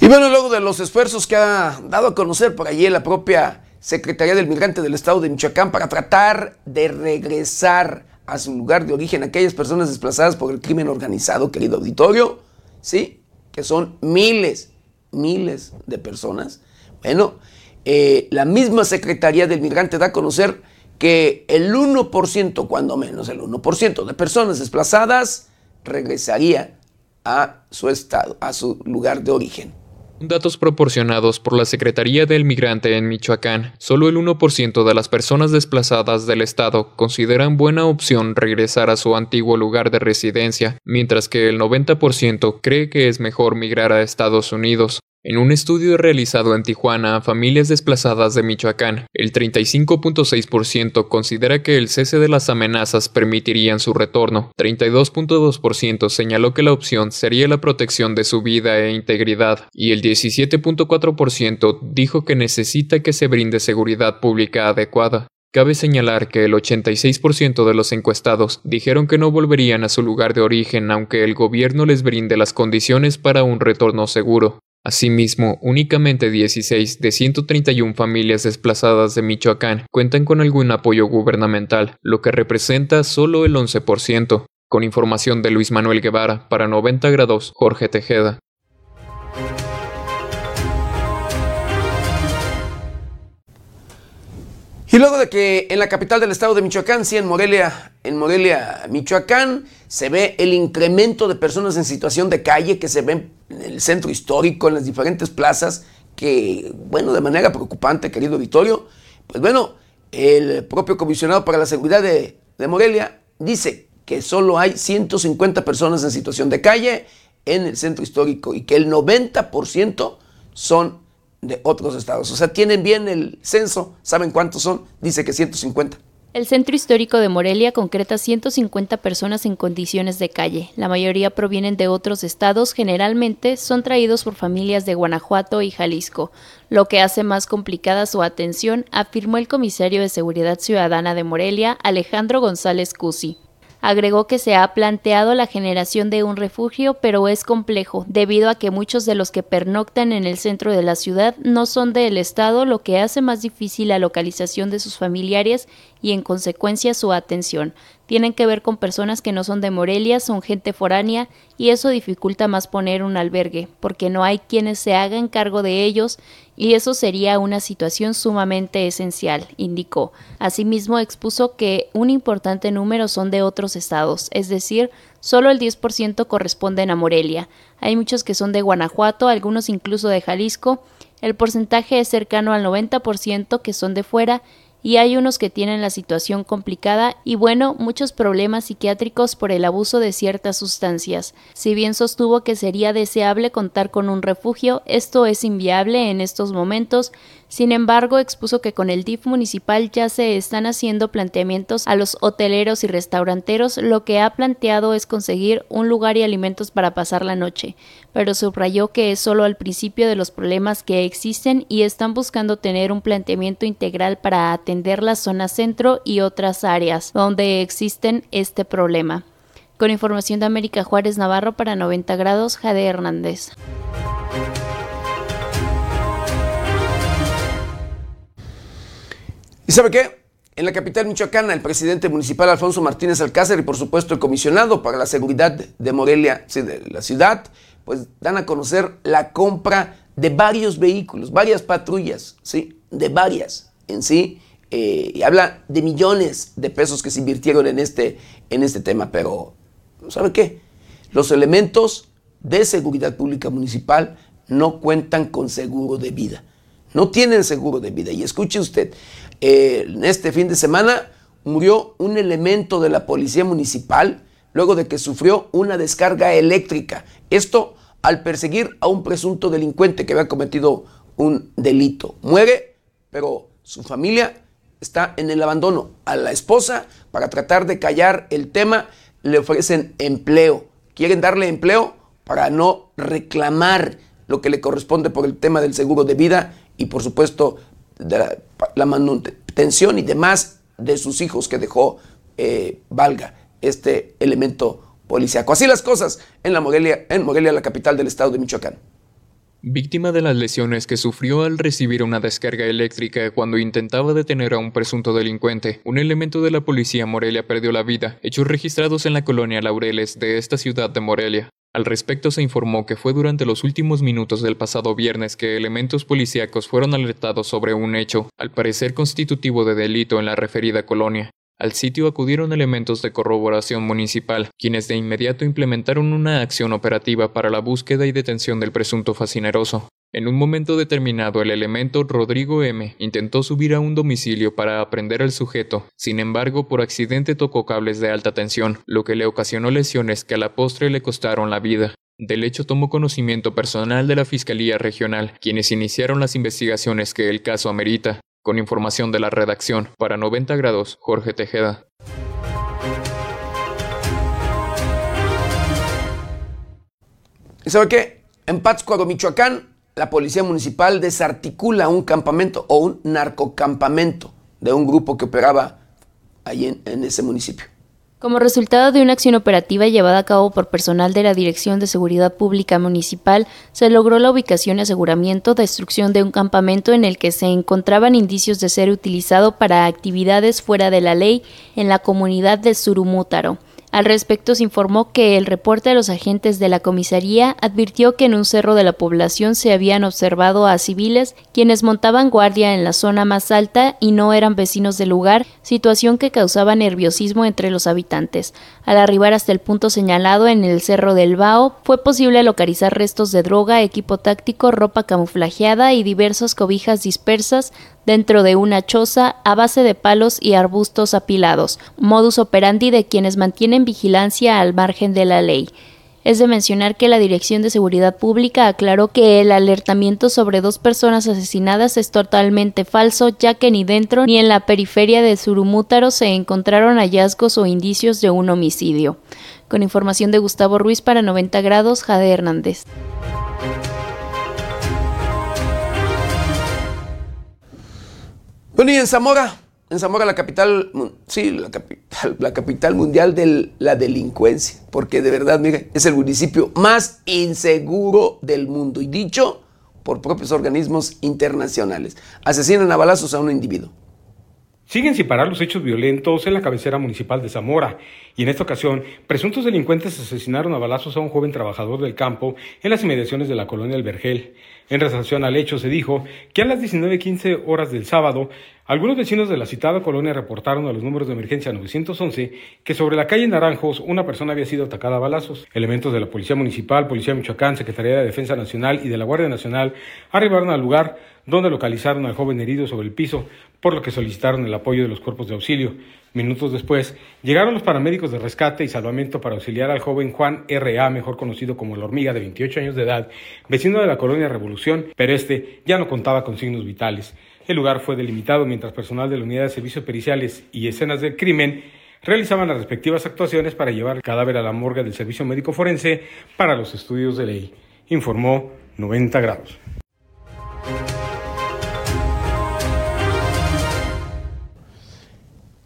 Y bueno, luego de los esfuerzos que ha dado a conocer por allí la propia Secretaría del Migrante del Estado de Michoacán para tratar de regresar a su lugar de origen aquellas personas desplazadas por el crimen organizado, querido auditorio, ¿sí? Que son miles, miles de personas. Bueno, eh, la misma Secretaría del Migrante da a conocer que el 1%, cuando menos el 1% de personas desplazadas regresaría a su estado, a su lugar de origen. Datos proporcionados por la Secretaría del Migrante en Michoacán, solo el 1% de las personas desplazadas del estado consideran buena opción regresar a su antiguo lugar de residencia, mientras que el 90% cree que es mejor migrar a Estados Unidos. En un estudio realizado en Tijuana a familias desplazadas de Michoacán, el 35.6% considera que el cese de las amenazas permitirían su retorno, 32.2% señaló que la opción sería la protección de su vida e integridad, y el 17.4% dijo que necesita que se brinde seguridad pública adecuada. Cabe señalar que el 86% de los encuestados dijeron que no volverían a su lugar de origen aunque el gobierno les brinde las condiciones para un retorno seguro. Asimismo, únicamente 16 de 131 familias desplazadas de Michoacán cuentan con algún apoyo gubernamental, lo que representa solo el 11%. Con información de Luis Manuel Guevara, para 90 grados, Jorge Tejeda. Y luego de que en la capital del estado de Michoacán, sí, en Morelia, en Morelia, Michoacán, se ve el incremento de personas en situación de calle que se ven en el centro histórico, en las diferentes plazas, que, bueno, de manera preocupante, querido auditorio, pues bueno, el propio comisionado para la seguridad de, de Morelia dice que solo hay 150 personas en situación de calle en el centro histórico y que el 90% son de otros estados. O sea, tienen bien el censo, saben cuántos son, dice que 150. El centro histórico de Morelia concreta 150 personas en condiciones de calle. La mayoría provienen de otros estados, generalmente son traídos por familias de Guanajuato y Jalisco, lo que hace más complicada su atención, afirmó el comisario de Seguridad Ciudadana de Morelia, Alejandro González Cusi. Agregó que se ha planteado la generación de un refugio, pero es complejo, debido a que muchos de los que pernoctan en el centro de la ciudad no son del Estado, lo que hace más difícil la localización de sus familiares y en consecuencia su atención. Tienen que ver con personas que no son de Morelia, son gente foránea y eso dificulta más poner un albergue, porque no hay quienes se hagan cargo de ellos y eso sería una situación sumamente esencial, indicó. Asimismo expuso que un importante número son de otros estados, es decir, solo el 10% corresponden a Morelia. Hay muchos que son de Guanajuato, algunos incluso de Jalisco. El porcentaje es cercano al 90% que son de fuera y hay unos que tienen la situación complicada y bueno, muchos problemas psiquiátricos por el abuso de ciertas sustancias. Si bien sostuvo que sería deseable contar con un refugio, esto es inviable en estos momentos sin embargo, expuso que con el DIF municipal ya se están haciendo planteamientos a los hoteleros y restauranteros. Lo que ha planteado es conseguir un lugar y alimentos para pasar la noche, pero subrayó que es solo al principio de los problemas que existen y están buscando tener un planteamiento integral para atender la zona centro y otras áreas donde existen este problema. Con información de América Juárez Navarro para 90 grados, Jade Hernández. ¿Y sabe qué? En la capital michoacana, el presidente municipal Alfonso Martínez Alcácer y por supuesto el comisionado para la seguridad de Morelia, de la ciudad, pues dan a conocer la compra de varios vehículos, varias patrullas, ¿sí? De varias en sí. Eh, y habla de millones de pesos que se invirtieron en este, en este tema, pero ¿sabe qué? Los elementos de seguridad pública municipal no cuentan con seguro de vida. No tienen seguro de vida. Y escuche usted, eh, en este fin de semana murió un elemento de la policía municipal luego de que sufrió una descarga eléctrica. Esto al perseguir a un presunto delincuente que había cometido un delito. Muere, pero su familia está en el abandono. A la esposa, para tratar de callar el tema, le ofrecen empleo. Quieren darle empleo para no reclamar lo que le corresponde por el tema del seguro de vida y por supuesto de la, manutención y demás de sus hijos que dejó eh, valga este elemento policiaco. Así las cosas en la Morelia, en Morelia, la capital del estado de Michoacán. Víctima de las lesiones que sufrió al recibir una descarga eléctrica cuando intentaba detener a un presunto delincuente, un elemento de la policía Morelia perdió la vida, hechos registrados en la colonia Laureles de esta ciudad de Morelia. Al respecto se informó que fue durante los últimos minutos del pasado viernes que elementos policíacos fueron alertados sobre un hecho, al parecer constitutivo de delito en la referida colonia. Al sitio acudieron elementos de corroboración municipal, quienes de inmediato implementaron una acción operativa para la búsqueda y detención del presunto fascineroso. En un momento determinado, el elemento Rodrigo M. intentó subir a un domicilio para aprender al sujeto, sin embargo, por accidente tocó cables de alta tensión, lo que le ocasionó lesiones que a la postre le costaron la vida. Del hecho tomó conocimiento personal de la Fiscalía Regional, quienes iniciaron las investigaciones que el caso amerita. Con información de la redacción, para 90 grados, Jorge Tejeda. ¿Y sabe qué? En Pátzcuaro, Michoacán, la policía municipal desarticula un campamento o un narcocampamento de un grupo que operaba ahí en, ese municipio. Como resultado de una acción operativa llevada a cabo por personal de la Dirección de Seguridad Pública Municipal, se logró la ubicación y aseguramiento, destrucción de un campamento en el que se encontraban indicios de ser utilizado para actividades fuera de la ley en la comunidad de Surumútaro. Al respecto se informó que el reporte de los agentes de la comisaría advirtió que en un cerro de la población se habían observado a civiles quienes montaban guardia en la zona más alta y no eran vecinos del lugar, situación que causaba nerviosismo entre los habitantes. Al arribar hasta el punto señalado en el cerro del Bao, fue posible localizar restos de droga, equipo táctico, ropa camuflajeada y diversas cobijas dispersas dentro de una choza a base de palos y arbustos apilados, modus operandi de quienes mantienen vigilancia al margen de la ley. Es de mencionar que la Dirección de Seguridad Pública aclaró que el alertamiento sobre dos personas asesinadas es totalmente falso, ya que ni dentro ni en la periferia de Surumútaro se encontraron hallazgos o indicios de un homicidio. Con información de Gustavo Ruiz para 90 grados, Jade Hernández. Bueno, y en Zamora, en Zamora la capital, sí, la capital, la capital mundial de la delincuencia, porque de verdad, mire, es el municipio más inseguro del mundo y dicho por propios organismos internacionales. Asesinan a balazos a un individuo. Siguen sin parar los hechos violentos en la cabecera municipal de Zamora y en esta ocasión presuntos delincuentes asesinaron a balazos a un joven trabajador del campo en las inmediaciones de la colonia El Vergel. En relación al hecho se dijo que a las 19.15 horas del sábado Algunos vecinos de la citada colonia reportaron a los números de emergencia 911 que sobre la calle Naranjos una persona había sido atacada a balazos. Elementos de la Policía Municipal, Policía Michoacán, Secretaría de Defensa Nacional y de la Guardia Nacional arribaron al lugar donde localizaron al joven herido sobre el piso, por lo que solicitaron el apoyo de los cuerpos de auxilio. Minutos después, llegaron los paramédicos de rescate y salvamento para auxiliar al joven Juan R.A., mejor conocido como La Hormiga, de 28 años de edad, vecino de la colonia Revolución, pero este ya no contaba con signos vitales. El lugar fue delimitado mientras personal de la Unidad de Servicios Periciales y Escenas del Crimen realizaban las respectivas actuaciones para llevar el cadáver a la morgue del Servicio Médico Forense para los estudios de ley, informó 90 grados.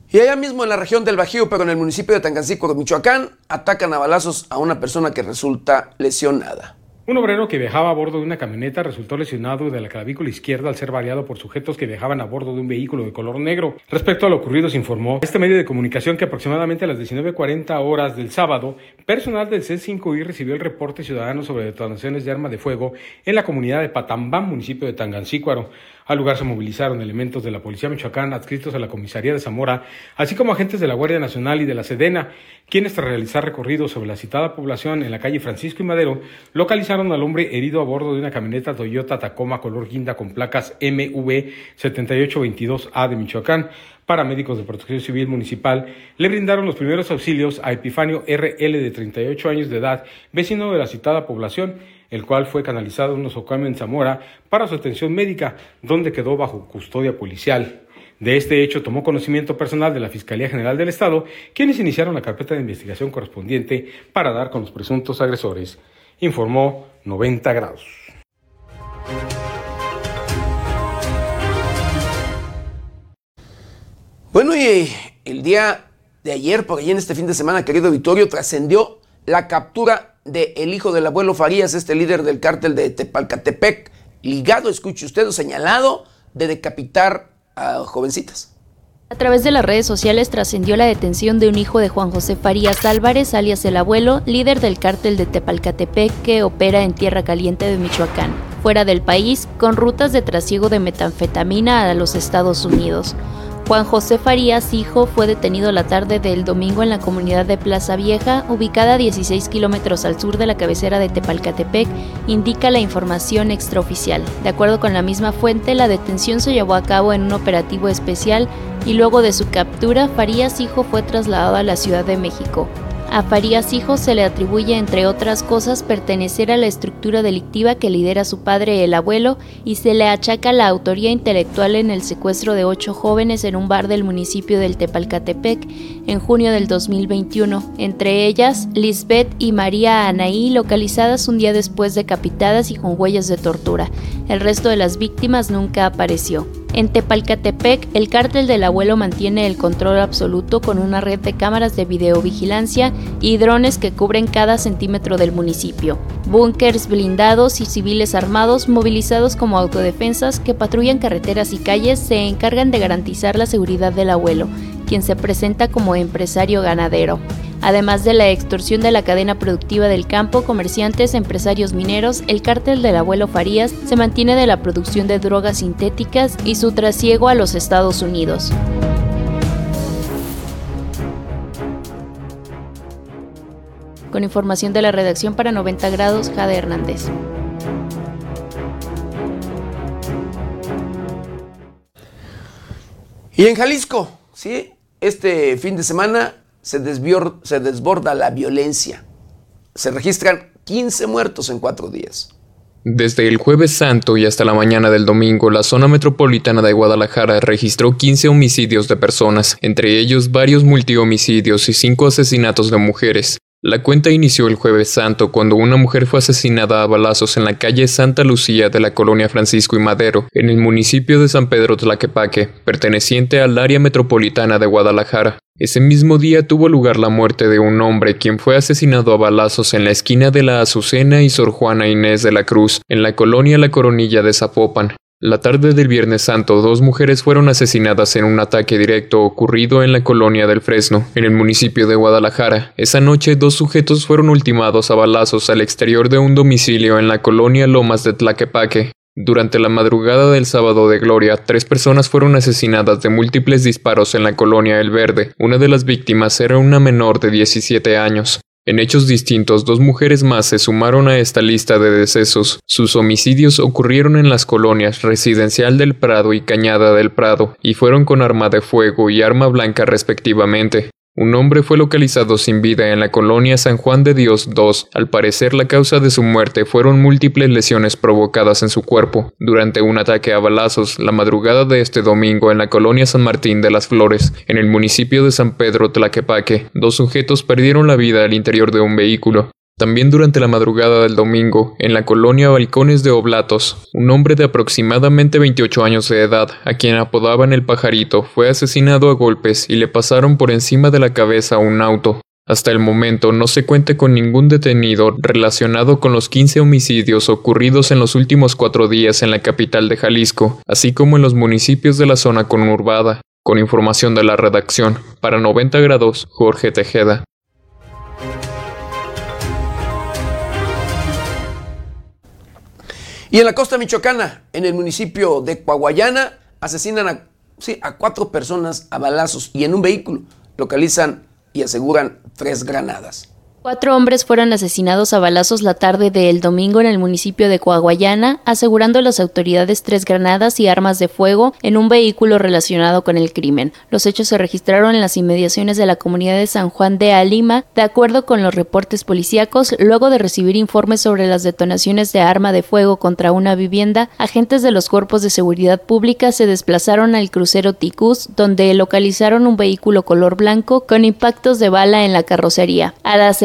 Y allá mismo en la región del Bajío, pero en el municipio de Tangancícuaro, Michoacán, atacan a balazos a una persona que resulta lesionada. Un obrero que viajaba a bordo de una camioneta resultó lesionado de la clavícula izquierda al ser variado por sujetos que viajaban a bordo de un vehículo de color negro. Respecto a lo ocurrido, se informó este medio de comunicación que aproximadamente a las 19.40 horas del sábado, personal del C5I recibió el reporte ciudadano sobre detonaciones de arma de fuego en la comunidad de Patambán, municipio de Tangancícuaro. Al lugar se movilizaron elementos de la Policía Michoacán adscritos a la Comisaría de Zamora, así como agentes de la Guardia Nacional y de la Sedena, quienes tras realizar recorridos sobre la citada población en la calle Francisco y Madero, localizaron al hombre herido a bordo de una camioneta Toyota Tacoma color guinda con placas MV 7822A de Michoacán. Paramédicos de Protección Civil Municipal le brindaron los primeros auxilios a Epifanio RL de 38 años de edad, vecino de la citada población, el cual fue canalizado a un nosocomio en Zamora para su atención médica, donde quedó bajo custodia policial. De este hecho tomó conocimiento personal de la Fiscalía General del Estado, quienes iniciaron la carpeta de investigación correspondiente para dar con los presuntos agresores, informó 90 grados. Bueno, y el día de ayer, por allí en este fin de semana, querido Vittorio, trascendió la captura de el hijo del abuelo Farías, este líder del cártel de Tepalcatepec, ligado, escuche usted, o señalado de decapitar a jovencitas. A través de las redes sociales trascendió la detención de un hijo de Juan José Farías Álvarez, alias el abuelo, líder del cártel de Tepalcatepec que opera en Tierra Caliente de Michoacán, fuera del país, con rutas de trasiego de metanfetamina a los Estados Unidos. Juan José Farías, hijo, fue detenido la tarde del domingo en la comunidad de Plaza Vieja, ubicada a 16 kilómetros al sur de la cabecera de Tepalcatepec, indica la información extraoficial. De acuerdo con la misma fuente, la detención se llevó a cabo en un operativo especial y luego de su captura, Farías, hijo, fue trasladado a la Ciudad de México. A Farías Hijo se le atribuye, entre otras cosas, pertenecer a la estructura delictiva que lidera su padre, el abuelo, y se le achaca la autoría intelectual en el secuestro de ocho jóvenes en un bar del municipio del Tepalcatepec en junio del 2021, entre ellas Lisbeth y María Anaí, localizadas un día después decapitadas y con huellas de tortura. El resto de las víctimas nunca apareció. En Tepalcatepec, el cártel del abuelo mantiene el control absoluto con una red de cámaras de videovigilancia y drones que cubren cada centímetro del municipio. Búnkers blindados y civiles armados movilizados como autodefensas que patrullan carreteras y calles se encargan de garantizar la seguridad del abuelo, quien se presenta como empresario ganadero. Además de la extorsión de la cadena productiva del campo, comerciantes, empresarios mineros, el cártel del abuelo Farías se mantiene de la producción de drogas sintéticas y su trasiego a los Estados Unidos. Con información de la redacción para 90 grados, Jade Hernández. Y en Jalisco, sí, este fin de semana se, desborda la violencia. Se registran 15 muertos en cuatro días. Desde el jueves santo y hasta la mañana del domingo, la zona metropolitana de Guadalajara registró 15 homicidios de personas, entre ellos varios multihomicidios y 5 asesinatos de mujeres. La cuenta inició el jueves santo cuando una mujer fue asesinada a balazos en la calle Santa Lucía de la colonia Francisco y Madero, en el municipio de San Pedro Tlaquepaque, perteneciente al área metropolitana de Guadalajara. Ese mismo día tuvo lugar la muerte de un hombre quien fue asesinado a balazos en la esquina de la Azucena y Sor Juana Inés de la Cruz, en la colonia La Coronilla de Zapopan. La tarde del Viernes Santo, dos mujeres fueron asesinadas en un ataque directo ocurrido en la colonia del Fresno, en el municipio de Guadalajara. Esa noche, dos sujetos fueron ultimados a balazos al exterior de un domicilio en la colonia Lomas de Tlaquepaque. Durante la madrugada del sábado de Gloria, tres personas fueron asesinadas de múltiples disparos en la colonia El Verde. Una de las víctimas era una menor de 17 años. En hechos distintos, dos mujeres más se sumaron a esta lista de decesos. Sus homicidios ocurrieron en las colonias Residencial del Prado y Cañada del Prado, y fueron con arma de fuego y arma blanca respectivamente. Un hombre fue localizado sin vida en la colonia San Juan de Dios II. Al parecer la causa de su muerte fueron múltiples lesiones provocadas en su cuerpo durante un ataque a balazos la madrugada de este domingo en la colonia San Martín de las Flores, en el municipio de San Pedro Tlaquepaque. Dos sujetos perdieron la vida al interior de un vehículo. También durante la madrugada del domingo, en la colonia Balcones de Oblatos, un hombre de aproximadamente 28 años de edad, a quien apodaban el pajarito, fue asesinado a golpes y le pasaron por encima de la cabeza un auto. Hasta el momento no se cuenta con ningún detenido relacionado con los 15 homicidios ocurridos en los últimos cuatro días en la capital de Jalisco, así como en los municipios de la zona conurbada. Con información de la redacción, para 90 grados, Jorge Tejeda. Y en la costa michoacana, en el municipio de Coahuayana, asesinan a, cuatro personas a balazos y en un vehículo localizan y aseguran tres granadas. Cuatro hombres fueron asesinados a balazos la tarde del domingo en el municipio de Coahuayana, asegurando a las autoridades tres granadas y armas de fuego en un vehículo relacionado con el crimen. Los hechos se registraron en las inmediaciones de la comunidad de San Juan de Alima, de acuerdo con los reportes policíacos, luego de recibir informes sobre las detonaciones de arma de fuego contra una vivienda, agentes de los cuerpos de seguridad pública se desplazaron al crucero Ticús, donde localizaron un vehículo color blanco con impactos de bala en la carrocería.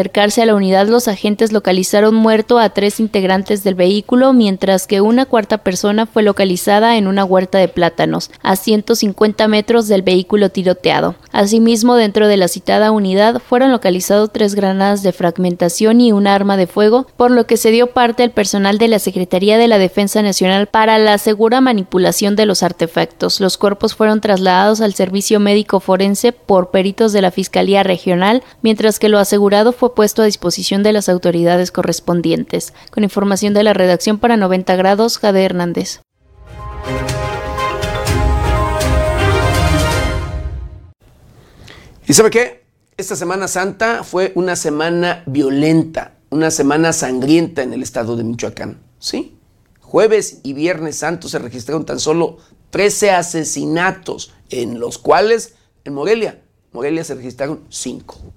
Acercarse a la unidad, los agentes localizaron muerto a tres integrantes del vehículo, mientras que una cuarta persona fue localizada en una huerta de plátanos, a 150 metros del vehículo tiroteado. Asimismo, dentro de la citada unidad fueron localizados tres granadas de fragmentación y un arma de fuego, por lo que se dio parte al personal de la Secretaría de la Defensa Nacional para la segura manipulación de los artefactos. Los cuerpos fueron trasladados al servicio médico forense por peritos de la Fiscalía Regional, mientras que lo asegurado fue puesto a disposición de las autoridades correspondientes. Con información de la redacción para 90 grados, Jade Hernández. ¿Y sabe qué? Esta Semana Santa fue una semana violenta, una semana sangrienta en el estado de Michoacán. ¿Sí? Jueves y Viernes Santo se registraron tan solo 13 asesinatos, en los cuales en Morelia, Morelia se registraron 5.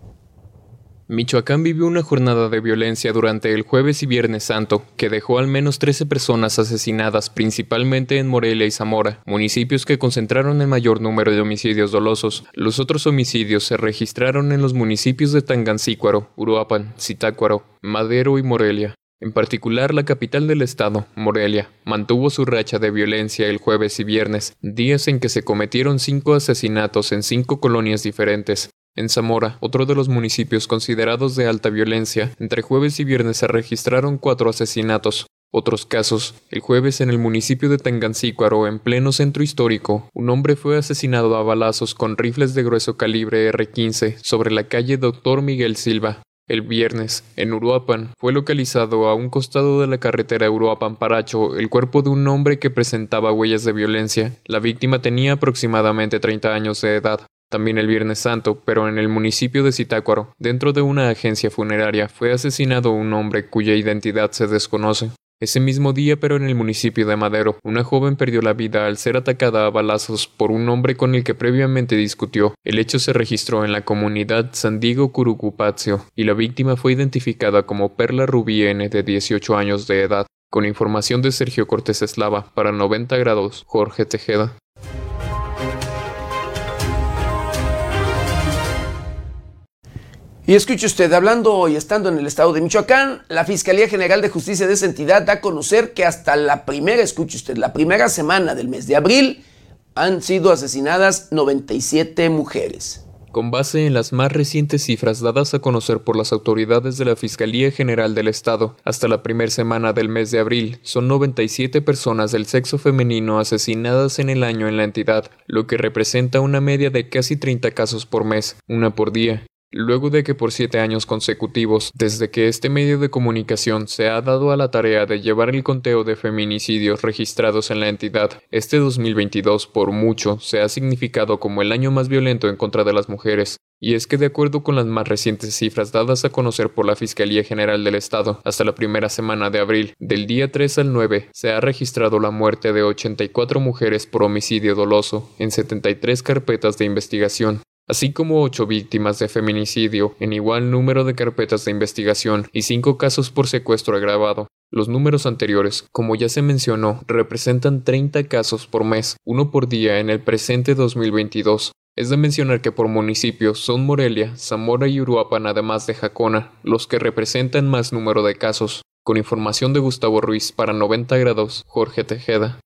Michoacán vivió una jornada de violencia durante el jueves y viernes santo, que dejó al menos 13 personas asesinadas, principalmente en Morelia y Zamora, municipios que concentraron el mayor número de homicidios dolosos. Los otros homicidios se registraron en los municipios de Tangancícuaro, Uruapan, Zitácuaro, Madero y Morelia. En particular, la capital del estado, Morelia, mantuvo su racha de violencia el jueves y viernes, días en que se cometieron cinco asesinatos en cinco colonias diferentes. En Zamora, otro de los municipios considerados de alta violencia, entre jueves y viernes se registraron cuatro asesinatos. Otros casos. El jueves en el municipio de Tangancícuaro, en pleno centro histórico, un hombre fue asesinado a balazos con rifles de grueso calibre R-15 sobre la calle Dr. Miguel Silva. El viernes, en Uruapan, fue localizado a un costado de la carretera Uruapan-Paracho el cuerpo de un hombre que presentaba huellas de violencia. La víctima tenía aproximadamente 30 años de edad. También el Viernes Santo, pero en el municipio de Zitácuaro, dentro de una agencia funeraria, fue asesinado un hombre cuya identidad se desconoce. Ese mismo día, pero en el municipio de Madero, una joven perdió la vida al ser atacada a balazos por un hombre con el que previamente discutió. El hecho se registró en la comunidad San Diego Curucupazio y la víctima fue identificada como Perla Rubí N de 18 años de edad. Con información de Sergio Cortés Eslava, para 90 grados, Jorge Tejeda. Y escuche usted, hablando y estando en el estado de Michoacán, la Fiscalía General de Justicia de esa entidad da a conocer que hasta la primera, escuche usted, la primera semana del mes de abril han sido asesinadas 97 mujeres. Con base en las más recientes cifras dadas a conocer por las autoridades de la Fiscalía General del Estado, hasta la primera semana del mes de abril, son 97 personas del sexo femenino asesinadas en el año en la entidad, lo que representa una media de casi 30 casos por mes, una por día. Luego de que por siete años consecutivos, desde que este medio de comunicación se ha dado a la tarea de llevar el conteo de feminicidios registrados en la entidad, este 2022 por mucho se ha significado como el año más violento en contra de las mujeres, y es que de acuerdo con las más recientes cifras dadas a conocer por la Fiscalía General del Estado, hasta la primera semana de abril, del día 3 al 9, se ha registrado la muerte de 84 mujeres por homicidio doloso en 73 carpetas de investigación, así como ocho víctimas de feminicidio en igual número de carpetas de investigación y cinco casos por secuestro agravado. Los números anteriores, como ya se mencionó, representan 30 casos por mes, uno por día en el presente 2022. Es de mencionar que por municipios son Morelia, Zamora y Uruapan además de Jacona, los que representan más número de casos. Con información de Gustavo Ruiz para 90 grados, Jorge Tejeda.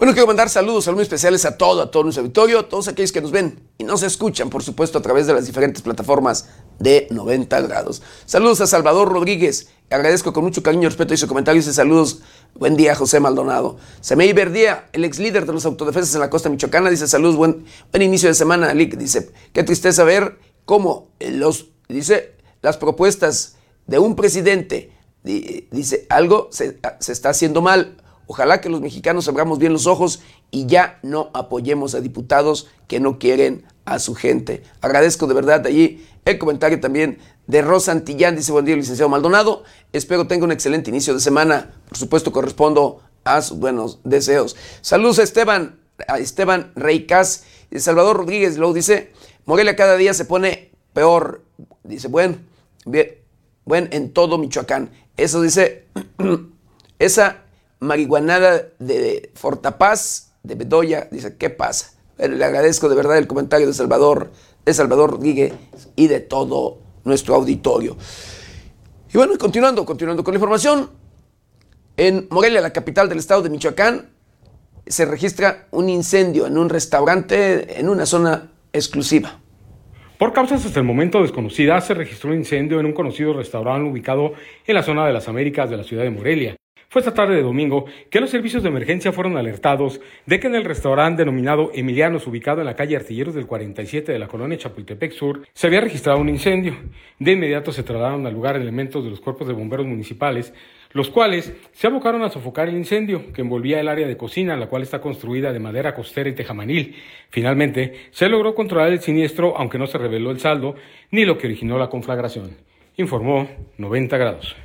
Bueno, quiero mandar saludos, saludos especiales a todo, a todo nuestro auditorio, a todos aquellos que nos ven y nos escuchan, por supuesto, a través de las diferentes plataformas de 90 grados. Saludos a Salvador Rodríguez, agradezco con mucho cariño, respeto y su comentario. Dice saludos, buen día, José Maldonado. Semei Verdía, el ex líder de los autodefensas en la costa michoacana, dice saludos, buen, inicio de semana. Dice, qué tristeza ver cómo los, dice, las propuestas de un presidente, dice, algo se, se está haciendo mal Ojalá que los mexicanos abramos bien los ojos y ya no apoyemos a diputados que no quieren a su gente. Agradezco de verdad allí el comentario también de Rosa Antillán. Dice, buen día, licenciado Maldonado. Espero tenga un excelente inicio de semana. Por supuesto, correspondo a sus buenos deseos. Saludos a Esteban, a Esteban Reicas. Salvador Rodríguez luego dice, Morelia cada día se pone peor. Dice, bueno, bien, bueno, en todo Michoacán. Eso dice, esa marihuanada de Fortapaz, de Bedoya, dice, ¿qué pasa? le agradezco de verdad el comentario de Salvador, de Salvador Rodríguez y de todo nuestro auditorio. Y bueno, continuando, continuando con la información, en Morelia, la capital del estado de Michoacán, se registra un incendio en un restaurante en una zona exclusiva. Por causas hasta el momento desconocidas, se registró un incendio en un conocido restaurante ubicado en la zona de las Américas de la ciudad de Morelia. Fue esta tarde de domingo que los servicios de emergencia fueron alertados de que en el restaurante denominado Emilianos, ubicado en la calle Artilleros del 47 de la colonia Chapultepec Sur, se había registrado un incendio. De inmediato se trasladaron al lugar elementos de los cuerpos de bomberos municipales, los cuales se abocaron a sofocar el incendio que envolvía el área de cocina, la cual está construida de madera costera y tejamanil. Finalmente, se logró controlar el siniestro, aunque no se reveló el saldo ni lo que originó la conflagración. Informó 90 grados.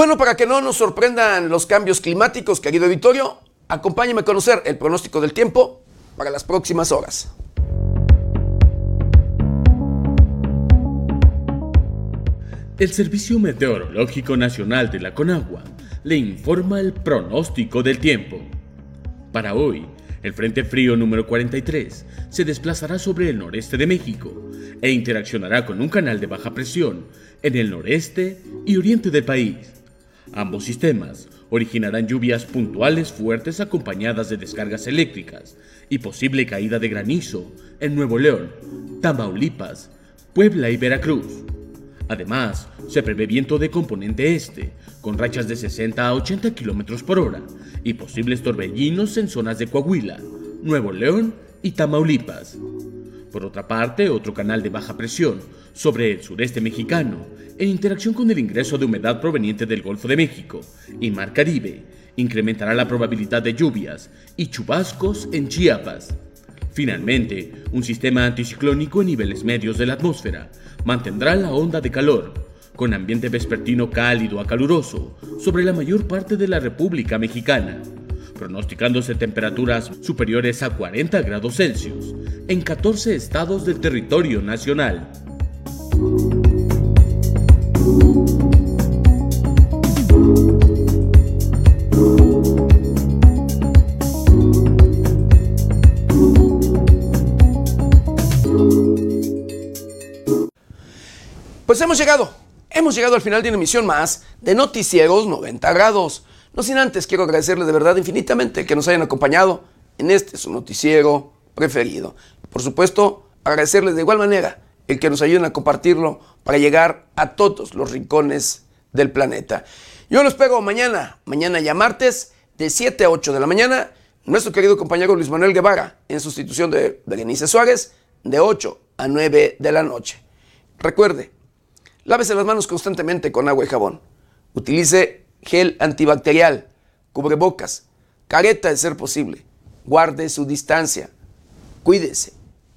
Bueno, para que no nos sorprendan los cambios climáticos, querido Vittorio, acompáñame a conocer el pronóstico del tiempo para las próximas horas. El Servicio Meteorológico Nacional de la Conagua le informa el pronóstico del tiempo. Para hoy, el Frente Frío número 43 se desplazará sobre el noreste de México e interaccionará con un canal de baja presión en el noreste y oriente del país. Ambos sistemas originarán lluvias puntuales fuertes acompañadas de descargas eléctricas y posible caída de granizo en Nuevo León, Tamaulipas, Puebla y Veracruz. Además, se prevé viento de componente este, con rachas de 60 a 80 km por hora y posibles torbellinos en zonas de Coahuila, Nuevo León y Tamaulipas. Por otra parte, otro canal de baja presión sobre el sureste mexicano en interacción con el ingreso de humedad proveniente del Golfo de México y Mar Caribe, incrementará la probabilidad de lluvias y chubascos en Chiapas. Finalmente, un sistema anticiclónico en niveles medios de la atmósfera mantendrá la onda de calor, con ambiente vespertino cálido a caluroso sobre la mayor parte de la República Mexicana, pronosticándose temperaturas superiores a 40 grados Celsius en 14 estados del territorio nacional. Pues hemos llegado, hemos llegado al final de una emisión más de Noticieros 90 grados. No sin antes quiero agradecerles de verdad infinitamente que nos hayan acompañado en este su noticiero preferido. Por supuesto, agradecerles de igual manera el que nos ayuden a compartirlo para llegar a todos los rincones del planeta. Yo los pego mañana, mañana ya martes, de 7 a 8 de la mañana, nuestro querido compañero Luis Manuel Guevara, en sustitución de Berenice Suárez, de 8 a 9 de la noche. Recuerde, lávese las manos constantemente con agua y jabón. Utilice gel antibacterial, cubrebocas, careta de ser posible. Guarde su distancia. Cuídese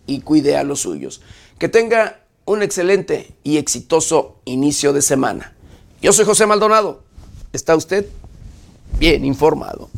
y cuide a los suyos. Que tenga un excelente y exitoso inicio de semana. Yo soy José Maldonado. ¿Está usted bien informado?